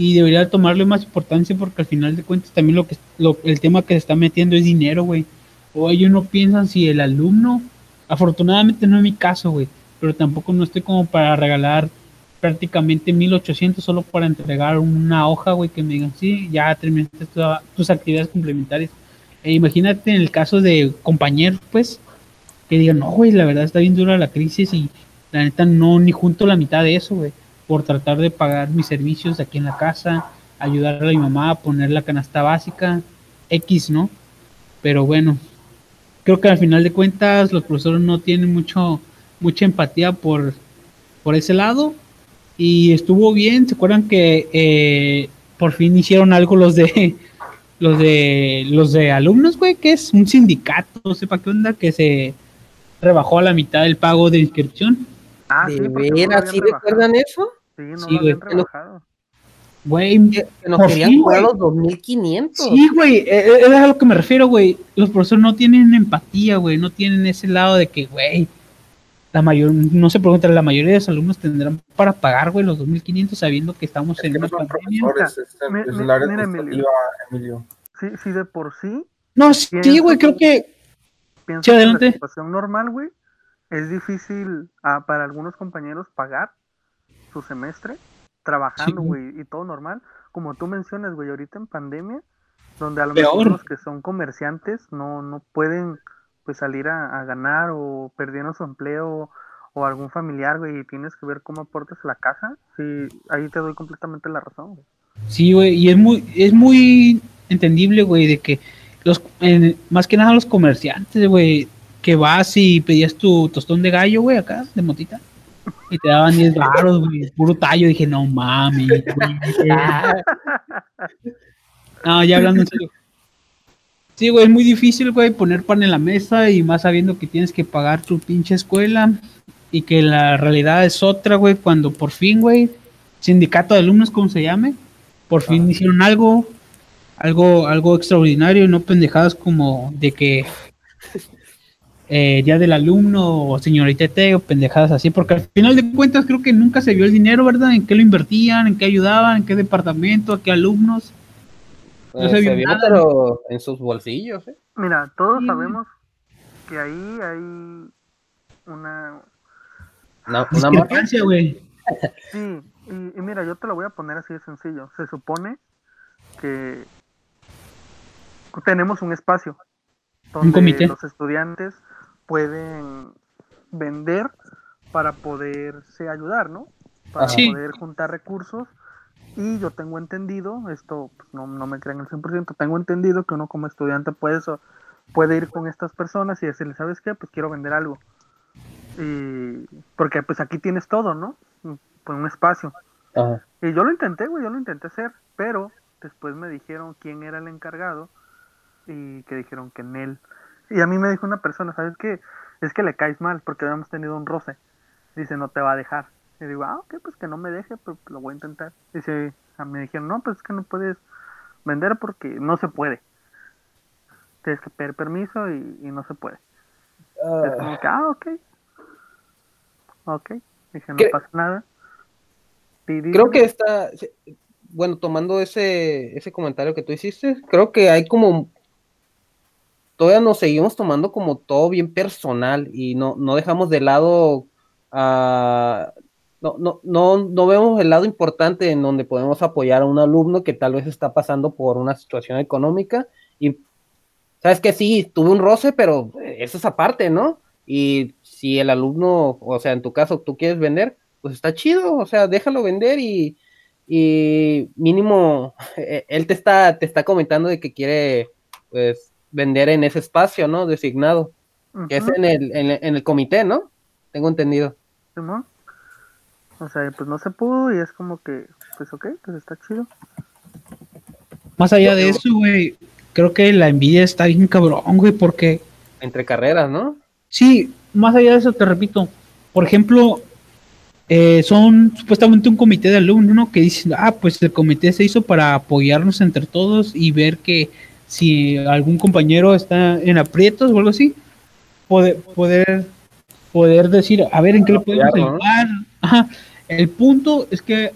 y debería tomarle más importancia porque al final de cuentas también lo que el tema que se está metiendo es dinero, güey. O ellos no piensan si el alumno, afortunadamente no es mi caso, güey, pero tampoco no estoy como para regalar prácticamente 1800 solo para entregar una hoja, güey, que me digan, sí, ya terminaste tus actividades complementarias. E imagínate en el caso de compañeros, pues, que digan, no, güey, la verdad está bien dura la crisis y la neta no ni junto la mitad de eso, güey, por tratar de pagar mis servicios aquí en la casa, ayudar a mi mamá a poner la canasta básica, X, ¿no? Pero bueno, creo que al final de cuentas los profesores no tienen mucho mucha empatía por por ese lado y estuvo bien. ¿Se acuerdan que eh, por fin hicieron algo los de los de los de alumnos, güey? Que es un sindicato, no sé para qué onda, que se rebajó a la mitad del pago de inscripción. Ah, ¿De veras? ¿Sí recuerdan eso? Sí, no lo habían rebajado. Güey, que nos querían cobrar los 2500. Sí, güey, e, e, es a lo que me refiero, güey. Los profesores no tienen empatía, güey, no tienen ese lado de que, güey, la mayor, no se pregunta, la mayoría de los alumnos tendrán para pagar, güey, los 2.500 sabiendo que estamos en una pandemia. Emilio. Sí, sí, de por sí. No, sí, güey, creo que... sí, adelante. la situación normal, güey, es difícil ah, para algunos compañeros pagar su semestre trabajando, güey, y todo normal. Como tú mencionas, güey, ahorita en pandemia, donde a lo mejor los que son comerciantes no, no pueden pues salir a, ganar o perdieron su empleo o algún familiar, güey, y tienes que ver cómo aportas a la casa, sí, ahí te doy completamente la razón, güey. Sí, güey, y es muy, es muy entendible, güey, de que los, más que nada los comerciantes, güey, que vas y pedías tu tostón de gallo, güey, acá, de motita, y te daban 10 baros, güey, puro tallo, dije, no mami. no, ya hablando en serio. Sí, güey, es muy difícil, güey, poner pan en la mesa y más sabiendo que tienes que pagar tu pinche escuela y que la realidad es otra, güey, cuando por fin, güey, sindicato de alumnos, como se llame, por fin hicieron algo, algo, algo extraordinario, no pendejadas como de que eh, día del alumno o señorita T o pendejadas así, porque al final de cuentas creo que nunca se vio el dinero, ¿verdad? En qué lo invertían, en qué ayudaban, en qué departamento, a qué alumnos. No se, vio nada. pero en sus bolsillos. ¿eh? Mira, todos sabemos que ahí hay una. Una, una güey. Sí, y, mira, yo te lo voy a poner así de sencillo. Se supone que tenemos un espacio donde los estudiantes pueden vender para poderse ayudar, ¿no? Para poder juntar recursos y yo tengo entendido, esto pues, no, no, me crean el 100%, tengo entendido que uno como estudiante puede, puede ir con estas personas y decirle, ¿sabes qué? Pues quiero vender algo. Y porque pues aquí tienes todo, ¿no? Pues un espacio. Y yo lo intenté, güey, yo lo intenté hacer, pero después me dijeron quién era el encargado y que dijeron que en él. Y a mí me dijo una persona, ¿sabes qué? Es que le caes mal porque habíamos tenido un roce. Dice, no te va a dejar. Y digo, ah, ok, pues que no me deje, pero lo voy a intentar. Y se, me dijeron, no, pues es que no puedes vender porque no se puede. Tienes que pedir permiso y, no se puede. Es como que, ah, ok. Ok. Dije, no pasa nada. creo que está, bueno, tomando ese, ese comentario que tú hiciste, creo que hay como, todavía nos seguimos tomando como todo bien personal y no, no dejamos de lado a no, no, no, no vemos el lado importante en donde podemos apoyar a un alumno que tal vez está pasando por una situación económica y sabes que sí, tuve un roce, pero eso es aparte, ¿no? Y si el alumno, o sea, en tu caso tú quieres vender, pues está chido, o sea, déjalo vender y, y mínimo e, él te está, te está comentando de que quiere pues vender en ese espacio, ¿no? Designado, que es en el, en, el comité, ¿no? Tengo entendido. O sea, pues no se pudo y es como que, pues ok, pues está chido. Más allá de eso, güey, creo que la envidia está bien cabrón, güey, porque... Entre carreras, ¿no? Sí, más allá de eso, te repito, por ejemplo, eh, son supuestamente un comité de alumnos, ¿no? Que dicen, ah, pues el comité se hizo para apoyarnos entre todos y ver que si algún compañero está en aprietos o algo así, poder, poder, poder decir, a ver en qué le podemos ayudar. Ajá. El punto es que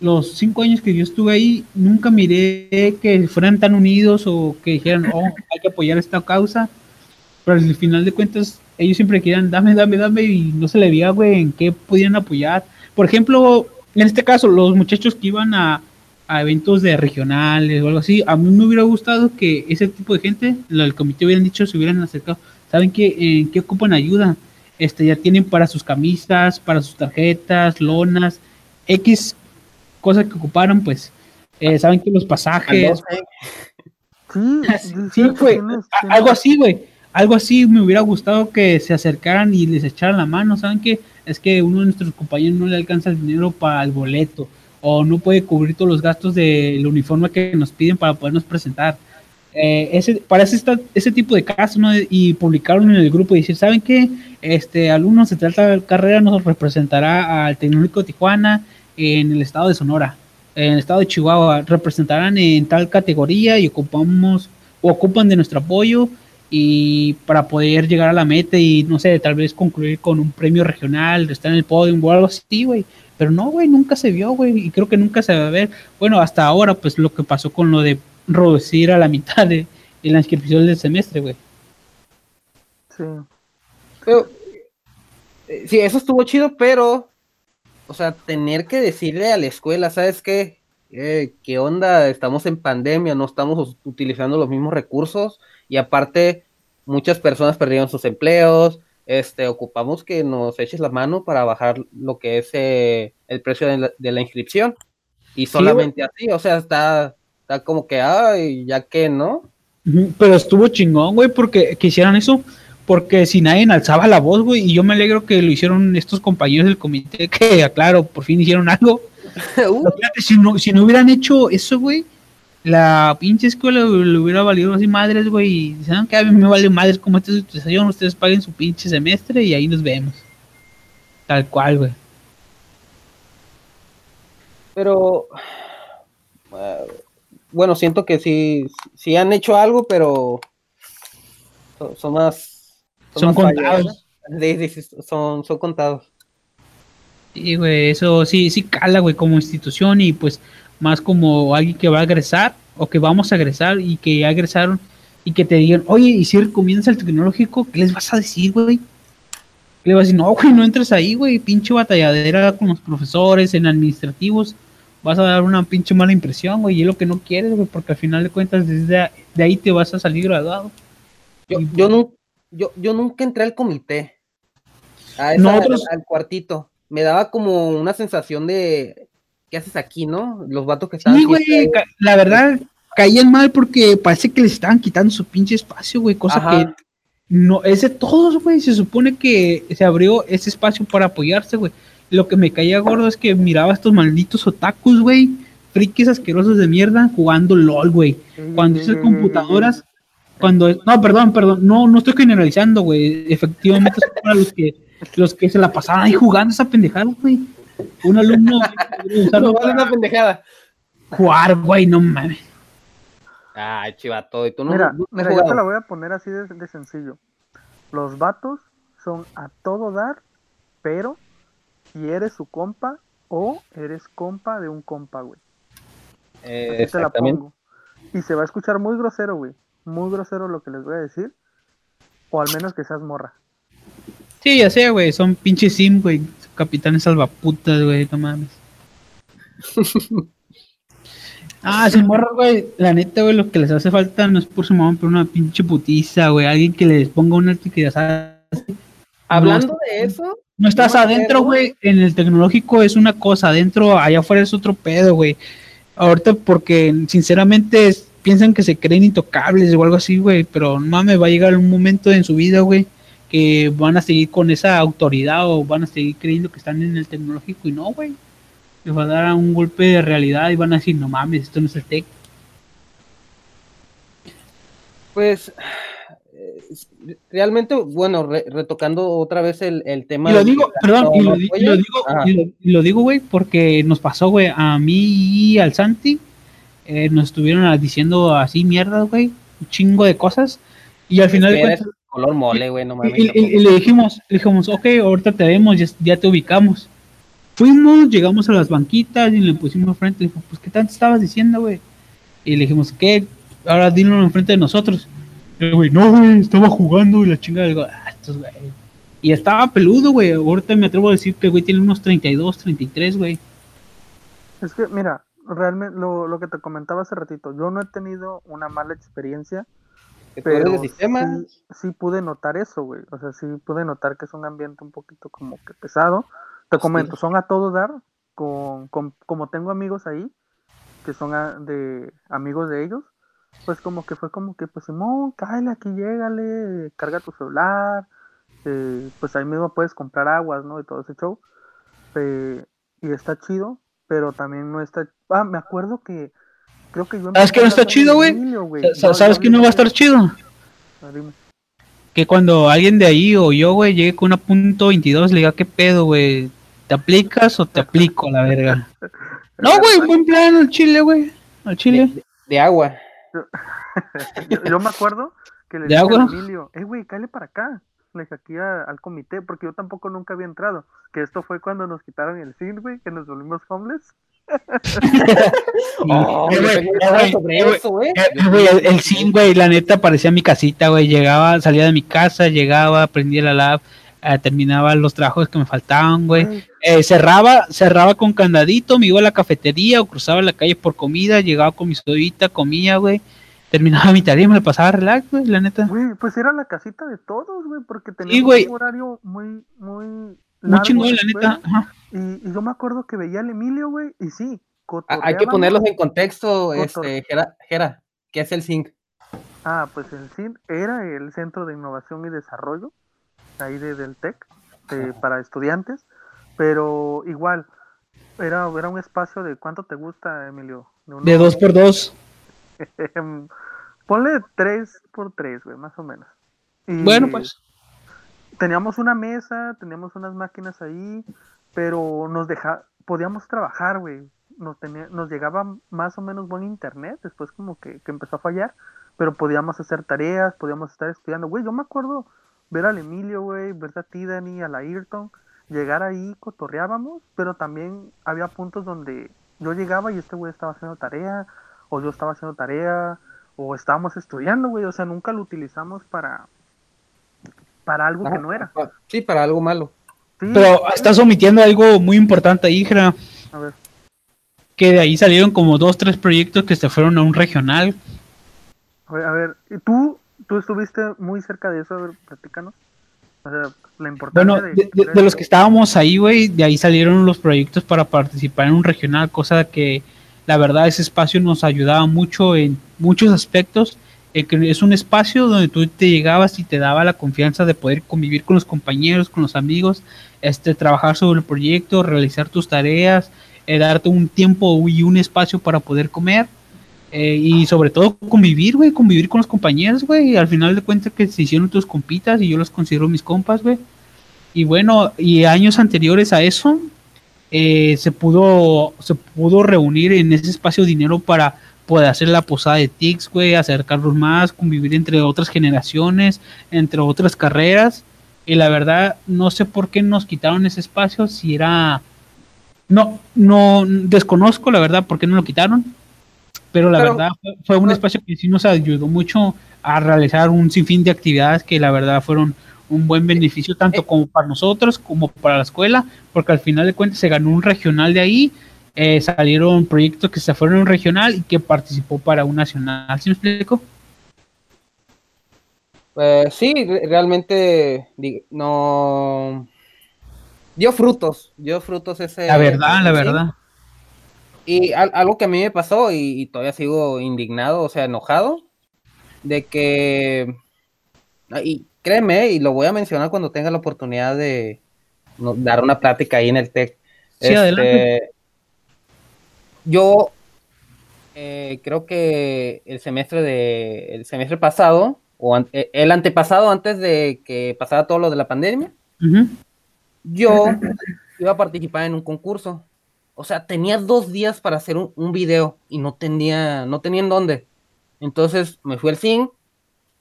los cinco años que yo estuve ahí, nunca miré que fueran tan unidos o que dijeran, oh, hay que apoyar esta causa. Pero al final de cuentas, ellos siempre querían, dame, dame, dame, y no se le veía, güey, en qué podían apoyar. Por ejemplo, en este caso, los muchachos que iban a, eventos de regionales o algo así, a mí me hubiera gustado que ese tipo de gente, el comité hubieran dicho, se hubieran acercado, ¿saben qué, en qué ocupan ayuda? este, ya tienen para sus camisas, para sus tarjetas, lonas, X cosas que ocuparon, pues, eh, saben que los pasajes. Sí, güey, algo así, güey. Algo así me hubiera gustado que se acercaran y les echaran la mano. ¿Saben qué? Es que uno de nuestros compañeros no le alcanza el dinero para el boleto o no puede cubrir todos los gastos del uniforme que nos piden para podernos presentar. Eh, ese, para ese, ese tipo de casos, ¿no? Y publicaron en el grupo y decir, ¿saben qué? Este alumno se trata de carrera nos representará al Tecnológico de Tijuana en el estado de Sonora. en el estado de Chihuahua representarán en tal categoría y ocupamos o ocupan de nuestro apoyo y para poder llegar a la meta y no sé, tal vez concluir con un premio regional, estar en el podio o algo así, güey. Pero no, güey, nunca se vio, güey, y creo que nunca se va a ver. Bueno, hasta ahora, pues lo que pasó con lo de reducir a la mitad de, la inscripción del semestre, güey. Sí. Eh, sí, eso estuvo chido, pero o sea, tener que decirle a la escuela, ¿sabes qué? Eh, ¿Qué onda? Estamos en pandemia, no estamos utilizando los mismos recursos y aparte muchas personas perdieron sus empleos, este, ocupamos que nos eches la mano para bajar lo que es eh, el precio de la, inscripción y solamente así, o sea, está, está como que, ay, ya que, ¿no? Pero estuvo chingón, güey, porque quisieran eso porque si nadie alzaba la voz, güey, y yo me alegro que lo hicieron estos compañeros del comité, que aclaro, por fin hicieron algo. Uh. si, no, si no hubieran hecho eso, güey, la pinche escuela le hubiera valido así madres, güey, y dicen, que a mí me vale madres como esta situación, ustedes paguen su pinche semestre y ahí nos vemos. Tal cual, güey. Pero, bueno, siento que sí, sí han hecho algo, pero son más son, contados. son, son contados. Sí, güey, eso sí, sí cala, güey, como institución y pues más como alguien que va a agresar o que vamos a agresar y que ya agresaron y que te digan, oye, y si comienza el tecnológico, ¿qué les vas a decir, güey? ¿Qué le vas a decir? No, güey, no entres ahí, güey, pinche batalladera con los profesores, en administrativos, vas a dar una pinche mala impresión, güey, y es lo que no quieres, güey, porque al final de cuentas desde de ahí te vas a salir graduado. Yo, yo, no, yo, yo nunca entré al comité. A al, cuartito. Me daba como una sensación de. ¿Qué haces aquí, no? Los vatos que estaban. Sí, güey. La verdad, caían mal porque parece que les estaban quitando su pinche espacio, güey. Cosa que. No, es de todos, güey. Se supone que se abrió ese espacio para apoyarse, güey. Lo que me caía gordo es que miraba a estos malditos otakus, güey. Frikis asquerosos de mierda jugando LOL, güey. Cuando esas computadoras cuando no, perdón, perdón, no, no estoy generalizando, güey. Efectivamente son para los que los que se la pasaban ahí jugando esa pendejada, güey. Un alumno no vale una pendejada. Jugar, güey, no mames. Ay, chivato, y tú no. Mira, mira yo te la voy a poner así de, de sencillo. Los vatos son a todo dar, pero si eres su compa o eres compa de un compa, güey. Eh, te la pongo. Y se va a escuchar muy grosero, güey muy grosero lo que les voy a decir. O al menos que seas morra. Sí, ya sé, güey. Son pinches sim, güey. Capitanes salvaputas, güey. No mames. ah, sin morra, güey. La neta, güey, lo que les hace falta no es por su mamá, pero una pinche putiza, güey. Alguien que les ponga un alto que. Hablando de eso. No estás adentro, güey. En el tecnológico es una cosa. Adentro, allá afuera es otro pedo, güey. Ahorita, porque sinceramente es piensan que se creen intocables o algo así, güey, pero mames, va a llegar un momento en su vida, güey, que van a seguir con esa autoridad o van a seguir creyendo que están en el tecnológico y no, güey. Les va a dar un golpe de realidad y van a decir, no mames, esto no es el tech. Pues eh, realmente, bueno, retocando otra vez el, tema. Y lo digo, perdón, y lo, digo, y lo, digo, güey, porque nos pasó, güey, a mí y al Santi, eh, nos estuvieron diciendo así mierda, güey, un chingo de cosas. Y al final de cuentas. Color mole, güey, no mames. Y, le dijimos, le dijimos, ok, ahorita te vemos, ya, te ubicamos. Fuimos, llegamos a las banquitas y le pusimos frente. Dijo, pues, ¿qué tanto estabas diciendo, güey? Y le dijimos, ¿qué? Ahora dilo enfrente de nosotros. Y güey, no, güey, estaba jugando y la chingada. Digo, ah, estos, güey. Y estaba peludo, güey. Ahorita me atrevo a decir que, güey, tiene unos 32, 33, güey. Es que, mira, realmente lo, lo que te comentaba hace ratito, yo no he tenido una mala experiencia, pero sí, pude notar eso, güey. O sea, sí pude notar que es un ambiente un poquito como que pesado. Te comento, son a todo dar, con, como tengo amigos ahí, que son de amigos de ellos, pues como que fue como que, pues Simón, cállale aquí, llégale, carga tu celular, eh, pues ahí mismo puedes comprar aguas, ¿no? Y todo ese show. Eh, y está chido, pero también no está. Ah, me acuerdo que. Creo que yo. ¿Sabes que no está chido, güey? ¿Sabes que no va a estar chido? Ah, que cuando alguien de ahí o yo, güey, llegue con una punto 22, le diga, ¿qué pedo, güey? ¿Te aplicas o te aplico la verga? No, güey, buen plan al chile, güey. Al chile. De, agua. yo, me acuerdo que le dije a Emilio, eh, güey, cállate para acá. Le dije aquí al comité, porque yo tampoco nunca había entrado. Que esto fue cuando nos quitaron el zinc, güey, que nos volvimos homeless. oh, el zinc, güey, la neta parecía mi casita, güey. Llegaba, salía de mi casa, llegaba, prendía la lab, eh, terminaba los trabajos que me faltaban, güey. Eh, cerraba, cerraba con candadito, me iba a la cafetería o cruzaba la calle por comida, llegaba con mi sodita, comía, güey. Terminaba mi tarea y me la pasaba relax, güey, la neta. Güey, pues era la casita de todos, güey, porque tenía un horario muy, muy. Muy chingón, la neta. Y, yo me acuerdo que veía al Emilio, güey, y sí. Hay que ponerlos en contexto, este, Jera, Jera, ¿qué es el CINC? Ah, pues el CINC era el Centro de Innovación y Desarrollo ahí de, del TEC para estudiantes, pero igual, era, era un espacio de cuánto te gusta, Emilio. De, dos por dos. Ponle tres por tres, güey, más o menos. bueno, pues. Teníamos una mesa, teníamos unas máquinas ahí, pero nos deja, podíamos trabajar, güey. Nos, tenía, nos llegaba más o menos buen internet, después como que, que empezó a fallar, pero podíamos hacer tareas, podíamos estar estudiando. Güey, yo me acuerdo ver al Emilio, güey, ver a ti, Dani, a la Ayrton, llegar ahí, cotorreábamos, pero también había puntos donde yo llegaba y este güey estaba haciendo tarea, o yo estaba haciendo tarea, o estábamos estudiando, güey, o sea, nunca lo utilizamos para, para algo que no era. Sí, para algo malo. Pero estás omitiendo algo muy importante ahí, Jera. A ver. Que de ahí salieron como dos, tres proyectos que se fueron a un regional. A ver, a ver, ¿y tú tú estuviste muy cerca de eso, a ver, platícanos. O sea, la importancia bueno, de, los que estábamos ahí, güey, de ahí salieron los proyectos para participar en un regional, cosa que la verdad ese espacio nos ayudaba mucho en muchos aspectos. Eh, que es un espacio donde tú te llegabas y te daba la confianza de poder convivir con los compañeros, con los amigos, este, trabajar sobre el proyecto, realizar tus tareas, eh, darte un tiempo y un espacio para poder comer eh, y sobre todo convivir, güey, convivir con los compañeros, güey. Al final de cuentas que se hicieron tus compitas y yo los considero mis compas, güey. Y bueno, y años anteriores a eso, eh, se pudo se pudo reunir en ese espacio dinero para poder hacer la posada de TICS, güey, acercarlos más, convivir entre otras generaciones, entre otras carreras. Y la verdad, no sé por qué nos quitaron ese espacio, si era... No, no, desconozco la verdad por qué no lo quitaron, pero la verdad fue, un espacio que sí nos ayudó mucho a realizar un sinfín de actividades que la verdad fueron un buen beneficio tanto como para nosotros como para la escuela, porque al final de cuentas se ganó un regional de ahí, eh, salieron proyectos que se fueron a un regional y que participó para un nacional. ¿Sí me explico? Pues sí, realmente no dio frutos, dio frutos ese. La verdad, la verdad. Y algo que a mí me pasó y, todavía sigo indignado, o sea, enojado, de que, ah, y créeme, y lo voy a mencionar cuando tenga la oportunidad de dar una plática ahí en el TEC. Sí, este, yo eh, creo que el semestre de el semestre pasado o eh, el antepasado antes de que pasara todo lo de la pandemia, yo iba a participar en un concurso. O sea, tenía dos días para hacer un, video y no tenía, no tenía en dónde. Entonces me fui al CIN,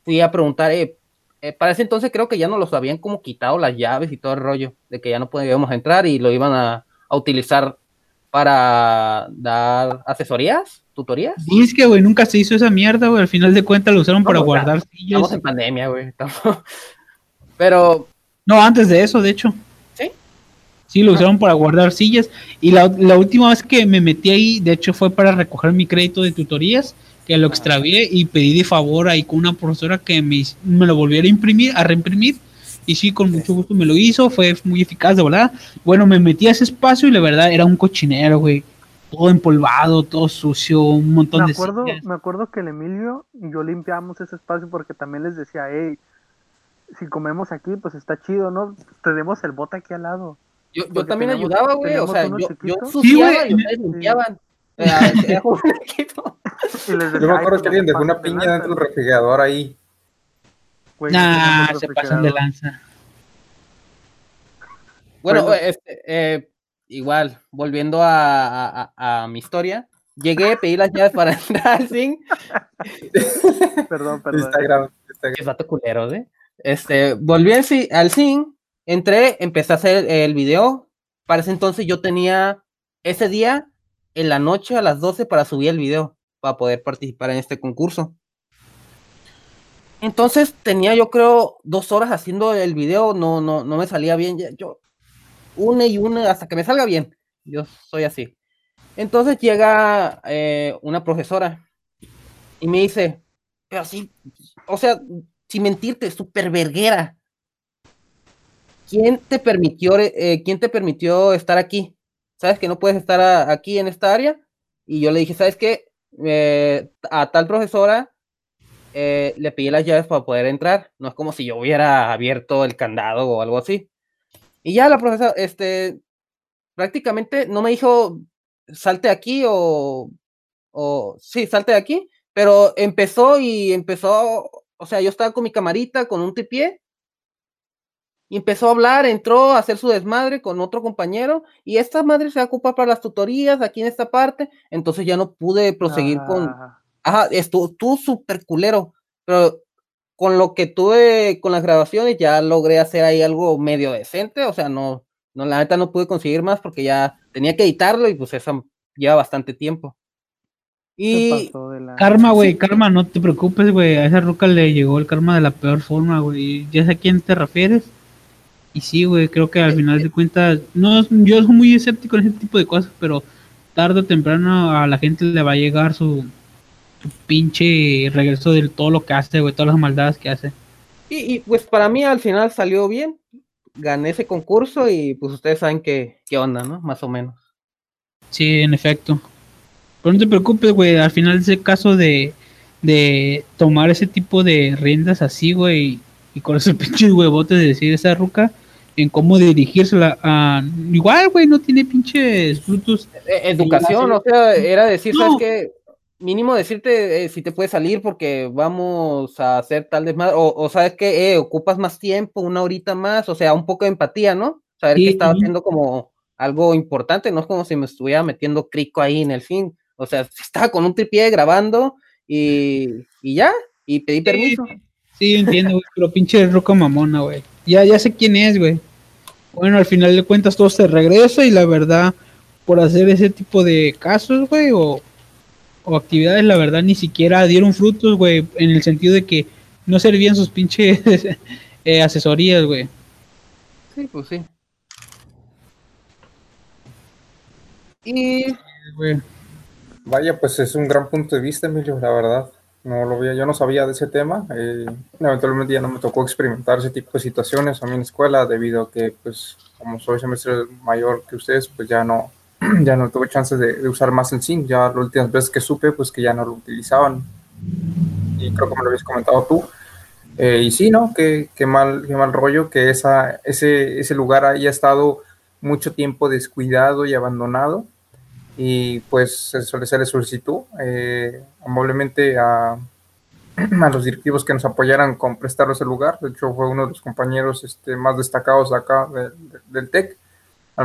fui a preguntar, eh, eh, para ese entonces creo que ya nos los habían como quitado las llaves y todo el rollo, de que ya no podíamos entrar y lo iban a, utilizar para dar asesorías, tutorías. Y es que, güey, nunca se hizo esa mierda, güey. Al final de cuentas lo usaron para guardar sillas. Estamos en pandemia, güey. Pero. No, antes de eso, de hecho. Sí, lo usaron para guardar sillas. Y la, última vez que me metí ahí, de hecho, fue para recoger mi crédito de tutorías, que lo extravié y pedí de favor ahí con una profesora que me, me lo volviera a imprimir, a reimprimir. Y sí, con mucho gusto me lo hizo, fue muy eficaz, de verdad. Bueno, me metí a ese espacio y la verdad era un cochinero, güey. Todo empolvado, todo sucio, un montón me acuerdo, de Me acuerdo que el Emilio y yo limpiamos ese espacio porque también les decía, hey, si comemos aquí, pues está chido, ¿no? Tenemos el bote aquí al lado. Yo, yo también ayudaba, güey. O sea, yo, yo suciaba y ustedes limpiaban. yo me acuerdo que alguien dejó una piña dentro del refrigerador ahí. nah, se pasan de lanza. Bueno, este, eh, igual, volviendo a, mi historia, llegué, pedí las llaves para entrar al zinc. perdón, perdón. Instagram, Instagram. culero, ¿eh? Este, volví al, al zinc, entré, empecé a hacer el video. Para ese entonces yo tenía ese día en la noche a las 12 para subir el video, para poder participar en este concurso. Entonces tenía yo creo dos horas haciendo el video, no, no, no me salía bien. Yo, una y una hasta que me salga bien. Yo soy así. Entonces llega eh, una profesora y me dice, pero así, o sea, sin mentirte, súper verguera. ¿Quién te permitió, eh, ¿quién te permitió estar aquí? ¿Sabes que no puedes estar aquí en esta área? Y yo le dije, ¿sabes qué? Eh, a tal profesora le pedí las llaves para poder entrar. No es como si yo hubiera abierto el candado o algo así. Y ya la profesora, este, prácticamente no me dijo, salte aquí o, o, sí, salte de aquí, pero empezó y empezó, o sea, yo estaba con mi camarita, con un tripié, y empezó a hablar, entró a hacer su desmadre con otro compañero, y esta madre se va a ocupar para las tutorías aquí en esta parte, entonces ya no pude proseguir con, ajá, estuvo súper culero, pero con lo que tuve con las grabaciones ya logré hacer ahí algo medio decente, o sea, no, no, la neta no pude conseguir más porque ya tenía que editarlo y pues eso lleva bastante tiempo. Y karma, güey, karma, no te preocupes, güey, a esa ruca le llegó el karma de la peor forma, güey, ya sé a quién te refieres. Y sí, güey, creo que al final de cuentas, no, yo soy muy escéptico en ese tipo de cosas, pero tarde o temprano a la gente le va a llegar su, pinche regreso de todo lo que hace, güey, todas las maldades que hace. Y, pues para mí al final salió bien. Gané ese concurso y pues ustedes saben qué, qué onda, ¿no? Más o menos. Sí, en efecto. Pero no te preocupes, güey, al final ese caso de, de tomar ese tipo de riendas así, güey, y con esos pinches huevotes de decir esa ruca en cómo dirigírsela a... Igual, güey, no tiene pinches frutos. E, educación, o sea, era decir, ¿sabes qué? Mínimo decirte eh, si te puedes salir porque vamos a hacer tal desmadre, o, o sabes que eh, ocupas más tiempo, una horita más, o sea, un poco de empatía, ¿no? Saber que estaba haciendo como algo importante, no es como si me estuviera metiendo crico ahí en el fin, o sea, estaba con un tripié grabando y, y ya, y pedí permiso. Sí, entiendo, güey, pero pinche roca mamona, güey. Ya, ya sé quién es, güey. Bueno, al final de cuentas todo se regresa y la verdad, por hacer ese tipo de casos, güey, o o actividades, la verdad, ni siquiera dieron frutos, güey, en el sentido de que no servían sus pinches eh, asesorías, güey. Sí, pues sí. Y... Vaya, pues es un gran punto de vista, Emilio, la verdad. No lo veía, yo no sabía de ese tema. Eh, eventualmente ya no me tocó experimentar ese tipo de situaciones a mí en la escuela, debido a que, pues, como soy semestre mayor que ustedes, pues ya no, ya no tuve chance de, usar más el zinc. Ya las últimas veces que supe, pues que ya no lo utilizaban. Y creo que me lo habías comentado tú. Eh, y sí, ¿no? Qué, qué, mal, qué mal rollo que esa, ese, ese lugar haya estado mucho tiempo descuidado y abandonado. Y pues se, se le solicitó eh, amablemente a, a los directivos que nos apoyaran con prestar ese lugar. De hecho, fue uno de los compañeros este, más destacados acá del TEC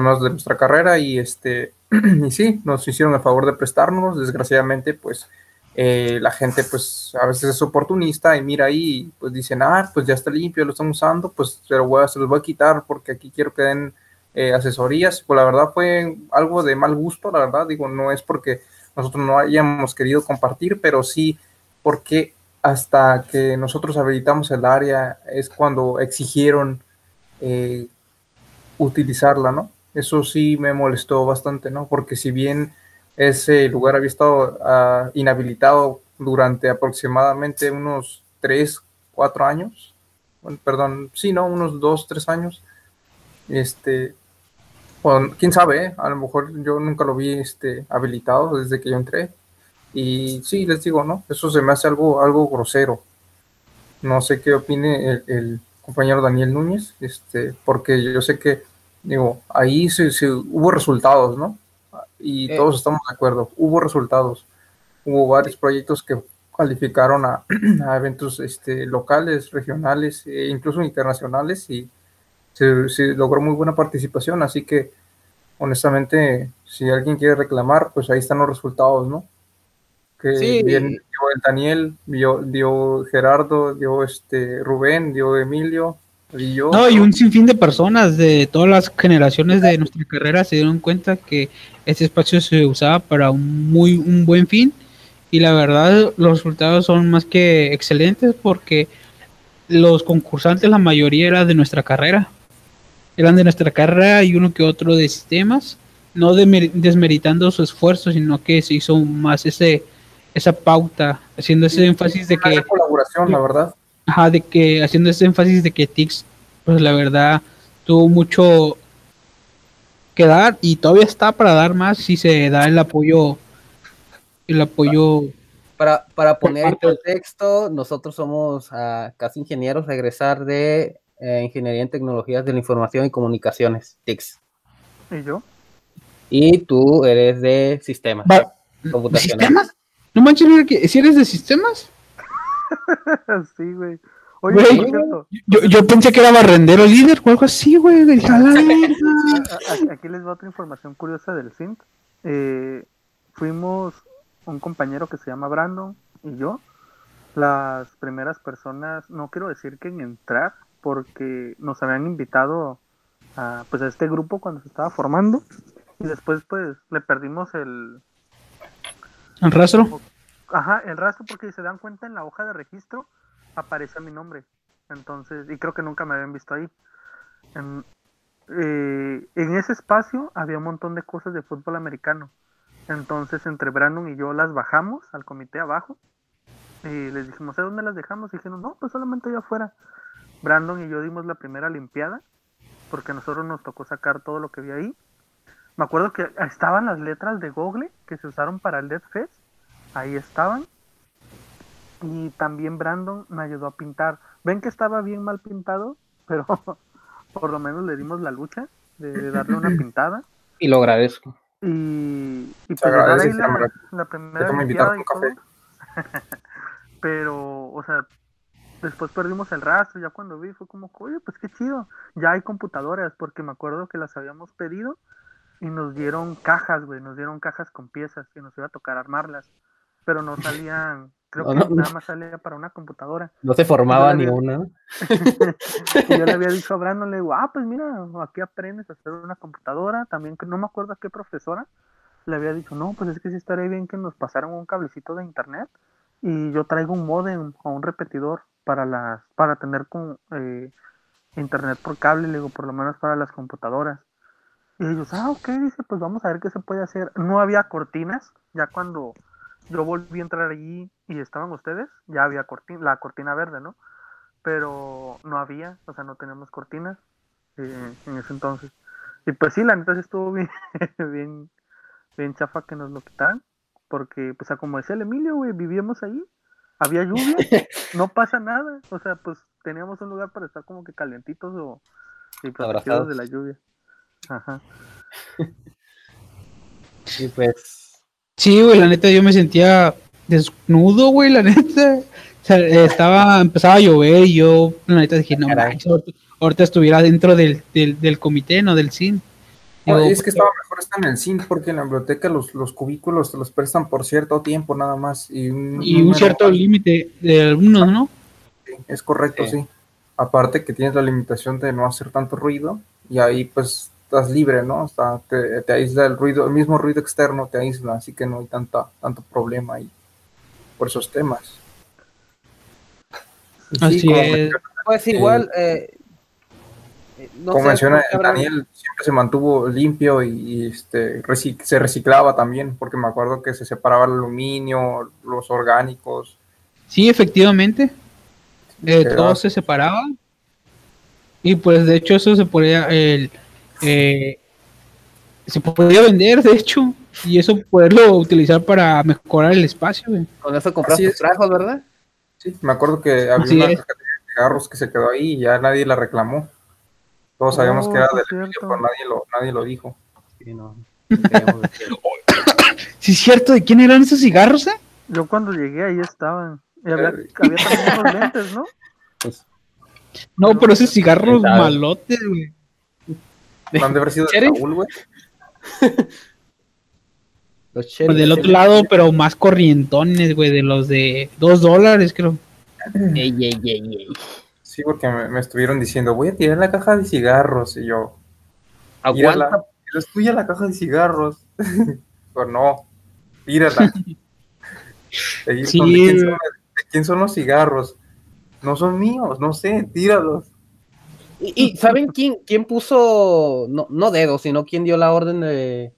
menos de nuestra carrera, y este, y sí, nos hicieron el favor de prestarnos, desgraciadamente, pues eh, la gente pues a veces es oportunista y mira ahí, pues dicen, ah, pues ya está limpio, lo están usando, pues se, voy a, se los voy a quitar porque aquí quiero que den eh, asesorías, pues la verdad fue algo de mal gusto, la verdad, digo, no es porque nosotros no hayamos querido compartir, pero sí porque hasta que nosotros habilitamos el área es cuando exigieron eh, utilizarla, ¿no? Eso sí me molestó bastante, ¿no? Porque si bien ese lugar había estado ah, inhabilitado durante aproximadamente unos 3, 4 años, perdón, sí, ¿no? Unos 2, 3 años, este, quién sabe, ¿eh? a lo mejor yo nunca lo vi este, habilitado desde que yo entré. Y sí, les digo, ¿no? Eso se me hace algo, algo grosero. No sé qué opine el, el compañero Daniel Núñez, este, porque yo sé que digo, ahí sí, hubo resultados, ¿no? Y eh. todos estamos de acuerdo, hubo resultados. Hubo varios proyectos que calificaron a, eventos este, locales, regionales e incluso internacionales y se, logró muy buena participación, así que honestamente, si alguien quiere reclamar, pues ahí están los resultados, ¿no? Que sí. bien dio el Daniel, dio, dio Gerardo, dio este Rubén, dio Emilio, y yo. No, y un sinfín de personas de todas las generaciones de nuestra carrera se dieron cuenta que ese espacio se usaba para un muy un buen fin. Y la verdad los resultados son más que excelentes porque los concursantes la mayoría eran de nuestra carrera. Eran de nuestra carrera y uno que otro de sistemas no desmeritando su esfuerzo sino que se hizo más ese esa pauta haciendo ese énfasis de que colaboración la verdad ajá de que haciendo ese énfasis de que Tix pues la verdad tuvo mucho que dar y todavía está para dar más si se da el apoyo el apoyo para, para poner en contexto nosotros somos uh, casi ingenieros regresar de eh, ingeniería en tecnologías de la información y comunicaciones TICS y yo y tú eres de sistemas computacionales ¿Sistemas? no manches si eres de sistemas sí güey Oye, yo, yo, pensé que era barrendero líder o algo así, güey. Aquí les va otra información curiosa del CINT. Eh, fuimos un compañero que se llama Brandon y yo, las primeras personas, no quiero decir que en entrar, porque nos habían invitado a, pues, a este grupo cuando se estaba formando y después pues le perdimos el... ¿El rastro? Ajá, el rastro porque se dan cuenta en la hoja de registro aparece mi nombre. Entonces, y creo que nunca me habían visto ahí. En, eh, en ese espacio había un montón de cosas de fútbol americano. Entonces, entre Brandon y yo las bajamos al comité abajo. Y les dijimos, ¿a dónde las dejamos? Y dijeron, no, pues solamente allá afuera. Brandon y yo dimos la primera limpiada. Porque a nosotros nos tocó sacar todo lo que había ahí. Me acuerdo que estaban las letras de Google que se usaron para el Dead Fest. Ahí estaban y también Brandon me ayudó a pintar. Ven que estaba bien mal pintado, pero por lo menos le dimos la lucha de, darle una pintada. Y lo agradezco. Y, y pues ahí la, la, primera limpiada y todo. pero, o sea, después perdimos el rastro, ya cuando vi fue como, oye, pues qué chido, ya hay computadoras, porque me acuerdo que las habíamos pedido y nos dieron cajas, güey, nos dieron cajas con piezas que nos iba a tocar armarlas, pero no salían Creo que nada más salía para una computadora. No se formaba ni una. y yo le había dicho a Brandon, le digo, ah, pues mira, aquí aprendes a hacer una computadora. También, que no me acuerdo a qué profesora, le había dicho, no, pues es que sí estaría bien que nos pasaran un cablecito de internet y yo traigo un modem o un repetidor para las para tener con eh, internet por cable, le digo, por lo menos para las computadoras. Y ellos, ah, ok, dice, pues vamos a ver qué se puede hacer. No había cortinas, ya cuando yo volví a entrar allí y estaban ustedes, ya había cortina, la cortina verde, ¿no? Pero no había, o sea, no teníamos cortinas eh, en ese entonces. Y pues sí, la neta sí estuvo bien, bien, bien chafa que nos lo quitaran, porque, pues, como decía el Emilio, güey, vivíamos ahí, había lluvia, no pasa nada, o sea, pues teníamos un lugar para estar como que calentitos o y protegidos de la lluvia. Ajá. Y pues Sí, güey, la neta yo me sentía desnudo, güey, la neta. O sea, estaba, empezaba a llover y yo, la neta, dije, no, ahorita, estuviera dentro del, del, comité, no del CIN. es que estaba mejor estar en el CIN porque en la biblioteca los, los cubículos te los prestan por cierto tiempo nada más. Y un, cierto límite de alumnos, ¿no? Sí, es correcto, sí. Aparte que tienes la limitación de no hacer tanto ruido y ahí pues estás libre, ¿no? te, te, aísla el ruido, el mismo ruido externo te aísla, así que no hay tanta, tanto problema ahí por esos temas. así es. Pues igual, eh, eh, como menciona Daniel, siempre se mantuvo limpio y, este, se reciclaba también, porque me acuerdo que se separaba el aluminio, los orgánicos. Sí, efectivamente. Eh, todo se separaba. Y pues de hecho eso se ponía el eh, se podía vender, de hecho, y eso poderlo utilizar para mejorar el espacio. Con eso compraste trajos, ¿verdad? Sí, me acuerdo que había una de cigarros que se quedó ahí y ya nadie la reclamó. Todos sabíamos que era oh, del Emilio, pero nadie lo, nadie lo dijo. Sí, no. ¿Sí es cierto? ¿De quién eran esos cigarros, eh? Yo cuando llegué ahí estaban. Y había, eh, había también unos lentes, ¿no? Pues, no, pero esos cigarros malotes, güey. ¿No han de haber sido de Raúl, güey? los pues del otro lado, pero más corrientones, güey, de los de dos dólares, creo. ey, ey, ey, ey. Sí, porque me, estuvieron diciendo, voy a tirar la caja de cigarros. Y yo, aguanta. Es tuya la caja de cigarros. o no, tírala. sí. ¿De quién son los cigarros? No son míos, no sé, tíralos. ¿Y, saben quién, quién puso, no, no dedos, sino quién dio la orden de,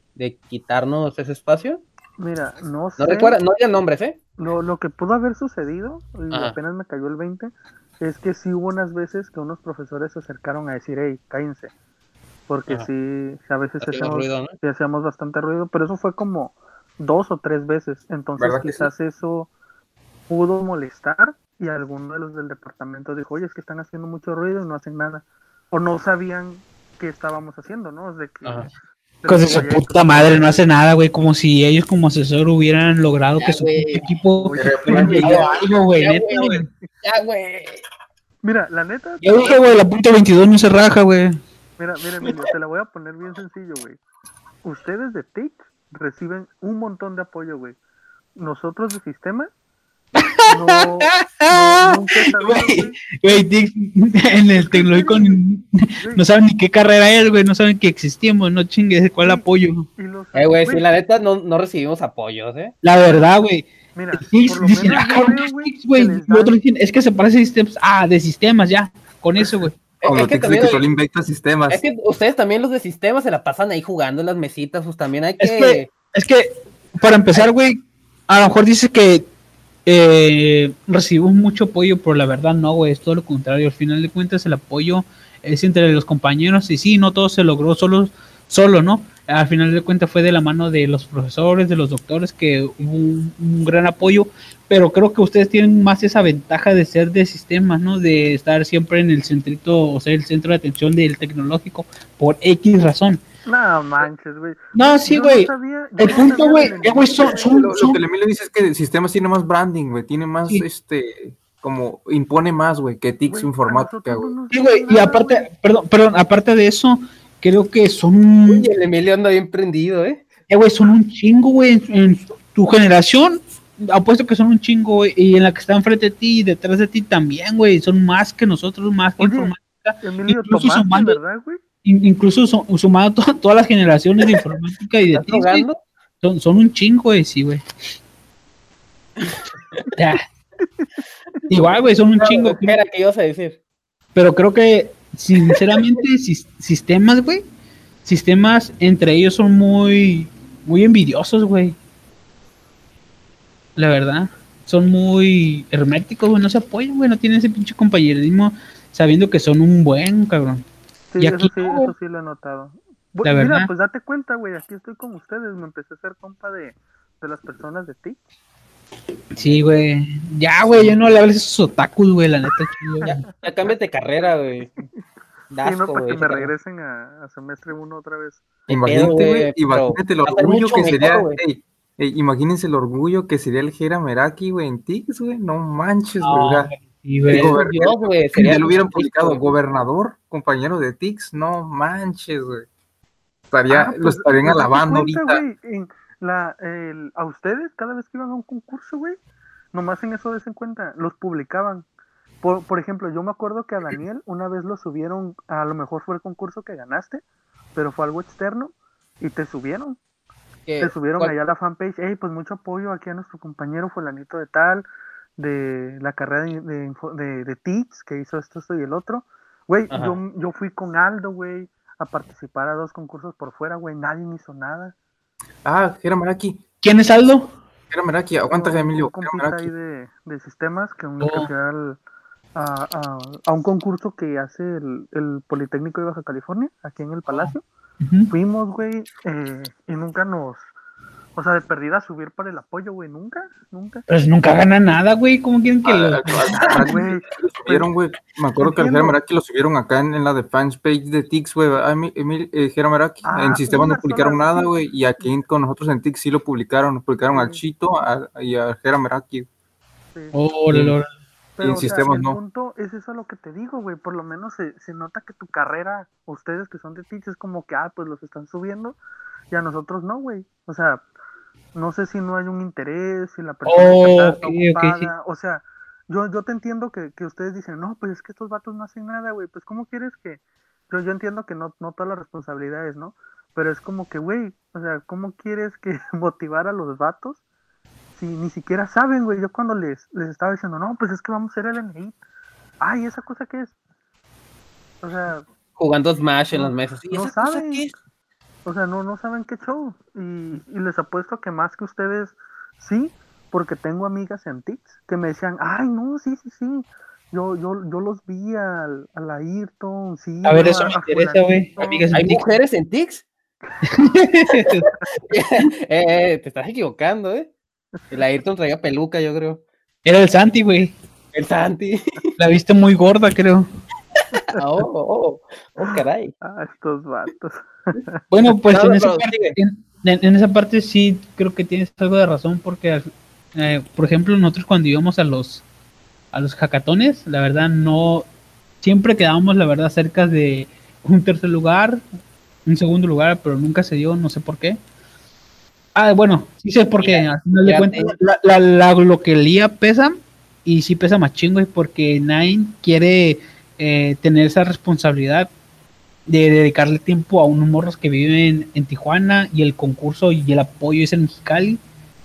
quitarnos ese espacio? Mira, no sé. No recuerda, no digan nombres, ¿eh? Lo, lo que pudo haber sucedido, y apenas me cayó el 20, es que sí hubo unas veces que unos profesores se acercaron a decir, hey, cállense. Porque sí, a veces hacíamos, bastante ruido, pero eso fue como dos o tres veces. Entonces quizás eso pudo molestar y alguno de los del departamento dijo, oye, es que están haciendo mucho ruido y no hacen nada. O no sabían qué estábamos haciendo, ¿no? De que, de su puta madre, no hace nada, güey, como si ellos como asesor hubieran logrado que su equipo algo, güey, Ya, güey. Mira, la neta. Ya dije, güey, la punta 22 no se raja, güey. Mira, mira, mira, te la voy a poner bien sencillo, güey. Ustedes de TIC reciben un montón de apoyo, güey. Nosotros de sistema no, en el tecnológico no saben ni qué carrera es, güey, no saben que existimos, no chingues, ¿cuál apoyo? Eh, güey, sí, la neta no, no recibimos apoyos, ¿eh? La verdad, güey. Mira, dicen, ah, güey, otros dicen, es que se parece a sistemas, ah, de sistemas, ya, con eso, güey. Es, que, también, sistemas. Es que ustedes también los de sistemas se la pasan ahí jugando en las mesitas, pues también hay que... Es que, es que para empezar, güey, a lo mejor dice que eh, recibimos mucho apoyo, pero la verdad no, güey, es todo lo contrario. Al final de cuentas, el apoyo es entre los compañeros y sí, no todo se logró solo, solo, ¿no? Al final de cuentas fue de la mano de los profesores, de los doctores, que hubo un, gran apoyo, pero creo que ustedes tienen más esa ventaja de ser de sistemas, ¿no? De estar siempre en el centrito, o sea, el centro de atención del tecnológico, por X razón. No manches, güey. No, sí, güey. el punto, güey, güey, son, son, Lo, que le dice es que el sistema tiene más branding, güey. Tiene más, este, como, impone más, güey, que TICS informática, güey. Sí, güey, y aparte, perdón, perdón, aparte de eso, creo que son. Uy, el Emilio anda bien prendido, ¿eh? Eh, güey, son un chingo, güey. En, tu generación, apuesto que son un chingo, güey. Y en la que está enfrente de ti y detrás de ti también, güey. Son más que nosotros, más que informática. Emilio, Tomás, ¿verdad, güey? Incluso sumado todas las generaciones de informática y de ti, son, son un chingo, güey, sí, güey. Igual, güey, son un chingo. ¿Qué era que ibas a decir? Pero creo que, sinceramente, sistemas, güey, sistemas entre ellos son muy, muy envidiosos, güey. La verdad. Son muy herméticos, güey, no se apoyan, güey, no tienen ese pinche compañerismo sabiendo que son un buen, cabrón. Sí, eso, sí, eso sí lo he notado. mira, pues date cuenta, güey, aquí estoy con ustedes, me empecé a hacer compa de, de las personas de ti. Sí, güey. Ya, güey, ya no le hables a esos otakus, güey, la neta. Chido, ya, ya cámbiate carrera, güey. Sí, no, para que me regresen a, a semestre uno otra vez. Imagínate, güey, imagínate el orgullo que sería, imagínense el orgullo que sería el Jera Meraki, güey, en TICS, güey, no manches, güey. Y ya lo hubieran publicado, gobernador, compañero de Tix, no manches, güey. Estaría, ah, lo pues, estarían alabando ahorita. la, el, a ustedes, cada vez que iban a un concurso, güey, nomás en eso des en cuenta, los publicaban. Por, por ejemplo, yo me acuerdo que a Daniel una vez lo subieron, a lo mejor fue el concurso que ganaste, pero fue algo externo, y te subieron. Te subieron allá a la fanpage, hey, pues mucho apoyo aquí a nuestro compañero fulanito de tal, de la carrera de, de, de, TICS, que hizo esto, esto y el otro. Güey, yo, yo fui con Aldo, güey, a participar a dos concursos por fuera, güey, nadie me hizo nada. Ah, Jera Maraki. ¿Quién es Aldo? Jera Maraki, aguanta, Emilio. Un ahí de, de, sistemas que un oh. a, a, a, un concurso que hace el, el, Politécnico de Baja California, aquí en el Palacio. Fuimos, güey, eh, y nunca nos, o sea, de perdida subir para el apoyo, güey, nunca, nunca. Pues nunca gana nada, güey, ¿cómo quieren que lo...? Ah, güey, subieron, güey, me acuerdo que el Jera Meraki lo subieron acá en, la de fans page de Tix, güey, Emil, eh, Jera Meraki, ah, en Sistema no publicaron nada, güey, y aquí con nosotros en Tix sí lo publicaron, publicaron al Chito y a Jera Meraki. Sí. Órale, pero, en sistemas no. punto es eso lo que te digo, güey. Por lo menos se, se, nota que tu carrera, ustedes que son de Tix, es como que, ah, pues los están subiendo y a nosotros no, güey. O sea, no sé si no hay un interés, si la persona está ocupada, o sea, yo, yo te entiendo que, que, ustedes dicen, no, pues es que estos vatos no hacen nada, güey, pues ¿cómo quieres que...? Yo, yo entiendo que no, no todas las responsabilidades, ¿no? Pero es como que, güey, o sea, ¿cómo quieres que motivar a los vatos si ni siquiera saben, güey? Yo cuando les, les estaba diciendo, no, pues es que vamos a hacer el NI. Ay, ¿esa cosa qué es? O sea... Jugando Smash en las mesas. ¿Y no saben. O sea, no, no saben qué show. Y, y les apuesto que más que ustedes, sí, porque tengo amigas en TICS que me decían, ay, no, sí, sí, sí. Yo, yo, yo los vi al, a la Ayrton, sí. A ver, eso me interesa, güey. ¿Hay mujeres en TICS? eh, te estás equivocando, ¿eh? El Ayrton traía peluca, yo creo. Era el Santi, güey. El Santi. La viste muy gorda, creo. oh, oh, oh, caray. Ah, estos vatos. Bueno, pues en, esa parte, en, esa parte, sí creo que tienes algo de razón, porque, eh, por ejemplo, nosotros cuando íbamos a los a los hackatones, la verdad no siempre quedábamos, la verdad, cerca de un tercer lugar, un segundo lugar, pero nunca se dio, no sé por qué. Ah, bueno, sí sé por qué. Al final de cuentas, la, la, localía pesa y sí pesa más chingo, porque Nine quiere eh, tener esa responsabilidad de dedicarle tiempo a unos morros que viven en Tijuana y el concurso y el apoyo es en Mexicali.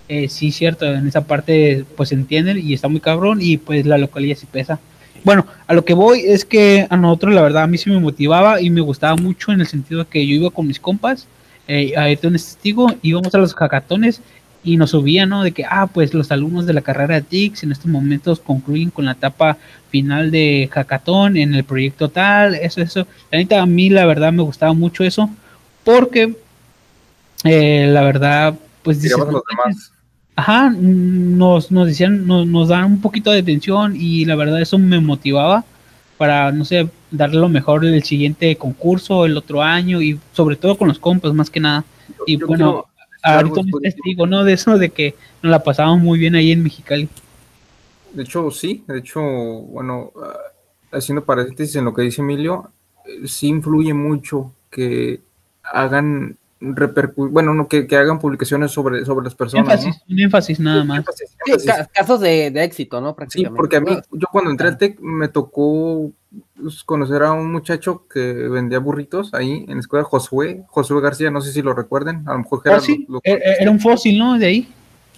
Eh, sí, cierto, en esa parte pues entienden y está muy cabrón y pues la localidad sí pesa. Bueno, a lo que voy es que a nosotros la verdad a mí sí me motivaba y me gustaba mucho en el sentido de que yo iba con mis compas, eh, a un testigo, íbamos a los hackatones y nos subía, ¿no? De que, ah, pues los alumnos de la carrera de TICS en estos momentos concluyen con la etapa final de hackathon en el proyecto tal, eso, eso. La neta, a mí la verdad me gustaba mucho eso, porque eh, la verdad, pues dice, Ajá, nos, nos decían, nos, nos dan un poquito de atención y la verdad eso me motivaba para, no sé, darle lo mejor el siguiente concurso, el otro año y sobre todo con los compas más que nada. y bueno, ahorita un testigo, ¿no? De eso, de que nos la pasamos muy bien ahí en Mexicali. De hecho, sí, de hecho, bueno, ah, haciendo paréntesis en lo que dice Emilio, eh, sí influye mucho que hagan repercu bueno, no, que, que, hagan publicaciones sobre, sobre las personas. Énfasis, un énfasis nada más. casos de, de, éxito, ¿no? Sí, porque a mí, yo cuando entré al TEC me tocó conocer a un muchacho que vendía burritos ahí en la escuela Josué, Josué García, no sé si lo recuerden, a lo mejor era, oh, e, e, era un fósil, ¿no? De ahí.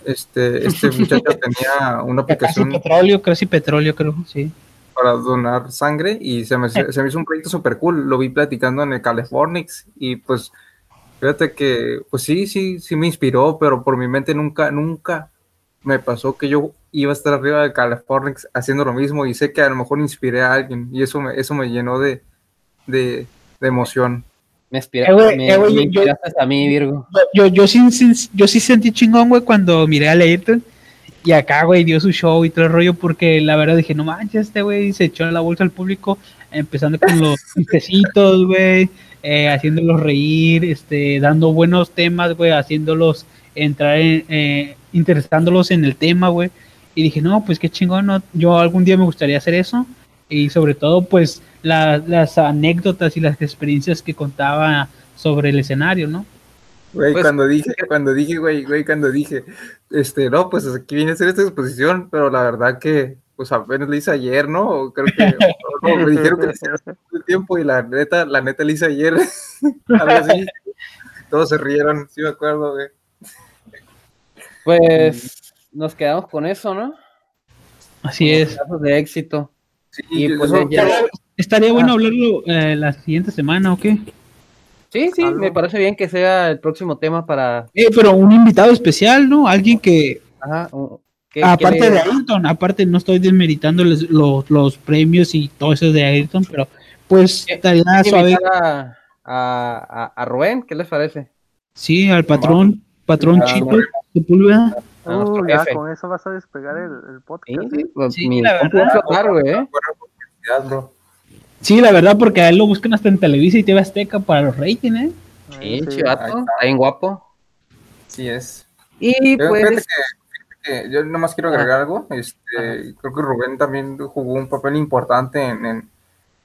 Este, este muchacho tenía una aplicación. Casi petróleo, casi petróleo, creo, sí. Para donar sangre y se me, se me hizo un proyecto súper cool. Lo vi platicando en el Californix y pues Fíjate que, pues sí, sí, sí me inspiró, pero por mi mente nunca, nunca me pasó que yo iba a estar arriba de California haciendo lo mismo y sé que a lo mejor inspiré a alguien y eso me, eso me llenó de, de, emoción. Me, inspira, eh, me, eh, inspiraste a mí, Virgo. Yo, yo, sí, yo sí sentí chingón, güey, cuando miré a Leighton y acá, güey, dio su show y todo el rollo porque la verdad dije, no manches, este güey se echó la bolsa al público empezando con los pececitos, güey eh, haciéndolos reír, este, dando buenos temas, güey, haciéndolos entrar en, eh, interesándolos en el tema, güey. Y dije, no, pues qué chingón, no, yo algún día me gustaría hacer eso. Y sobre todo, pues, las anécdotas y las experiencias que contaba sobre el escenario, ¿no? Güey, pues, cuando dije, cuando dije, güey, güey, cuando dije, este, no, pues aquí viene a hacer esta exposición, pero la verdad que pues apenas le hice ayer, ¿no? Creo que me dijeron que hace tiempo y la neta, la neta le hice ayer. así. Todos se rieron, sí me acuerdo, güey. Pues nos quedamos con eso, ¿no? Así es. Casos de éxito. Sí, y pues Estaría bueno ah. hablarlo eh, la siguiente semana, ¿o qué? Sí, sí, me parece bien que sea el próximo tema para. Eh, pero un invitado especial, ¿no? Alguien que. Ajá, aparte de Ayrton, aparte no estoy desmeritando los, los, premios y todo eso de Ayrton, pero pues estaría suave. A, a, a, Rubén, ¿qué les parece? Sí, al patrón, patrón Chito Sepúlveda. Uh, ya, con eso vas a despegar el, el podcast. Sí, ¿eh? pues, sí la verdad. ¿eh? Sí, la verdad, porque a él lo buscan hasta en Televisa y TV Azteca para los ratings, ¿eh? Sí, chivato, está bien guapo. Sí es. Y pues yo nomás quiero agregar algo. Este, creo que Rubén también jugó un papel importante en,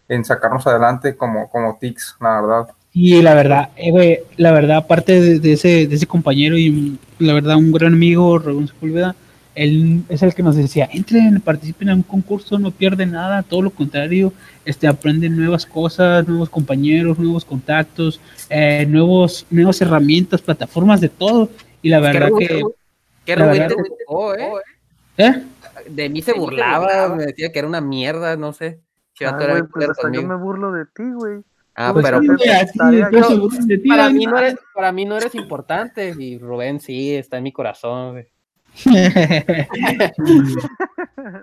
en, sacarnos adelante como, como TICS, la verdad. Y la verdad, eh, la verdad, aparte de, ese, de ese compañero y la verdad, un gran amigo, Raúl Sepúlveda, él es el que nos decía, entren, participen en un concurso, no pierden nada, todo lo contrario, este, aprenden nuevas cosas, nuevos compañeros, nuevos contactos, eh, nuevos, nuevas herramientas, plataformas de todo. Y la verdad que... ¿Qué te gustó, eh? ¿Eh? De mí se burlaba, me decía que era una mierda, no sé. Ah, pues yo me burlo de ti, güey. Ah, pues pero para, mí no eres, para mí no eres importante y Rubén sí, está en mi corazón.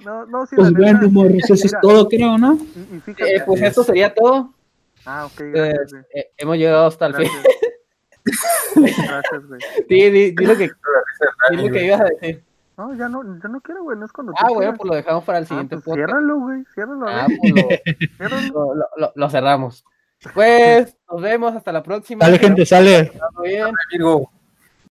no, no, sí, pues bueno, eso es todo, creo, ¿no? eh, pues esto sería todo. Ah, ok, gracias, eh, eh, hemos llegado hasta el fin. gracias, güey. Sí, di, di, lo que, di lo que ibas a decir. No, ya no, ya no quiero, güey, no es cuando Ah, bueno, pues lo dejamos para el ah, siguiente ah, pues Ciérralo, güey, ciérralo. Ah, pues lo, lo, lo, lo cerramos. Pues nos vemos hasta la próxima. Sale, gente, sale. Bien.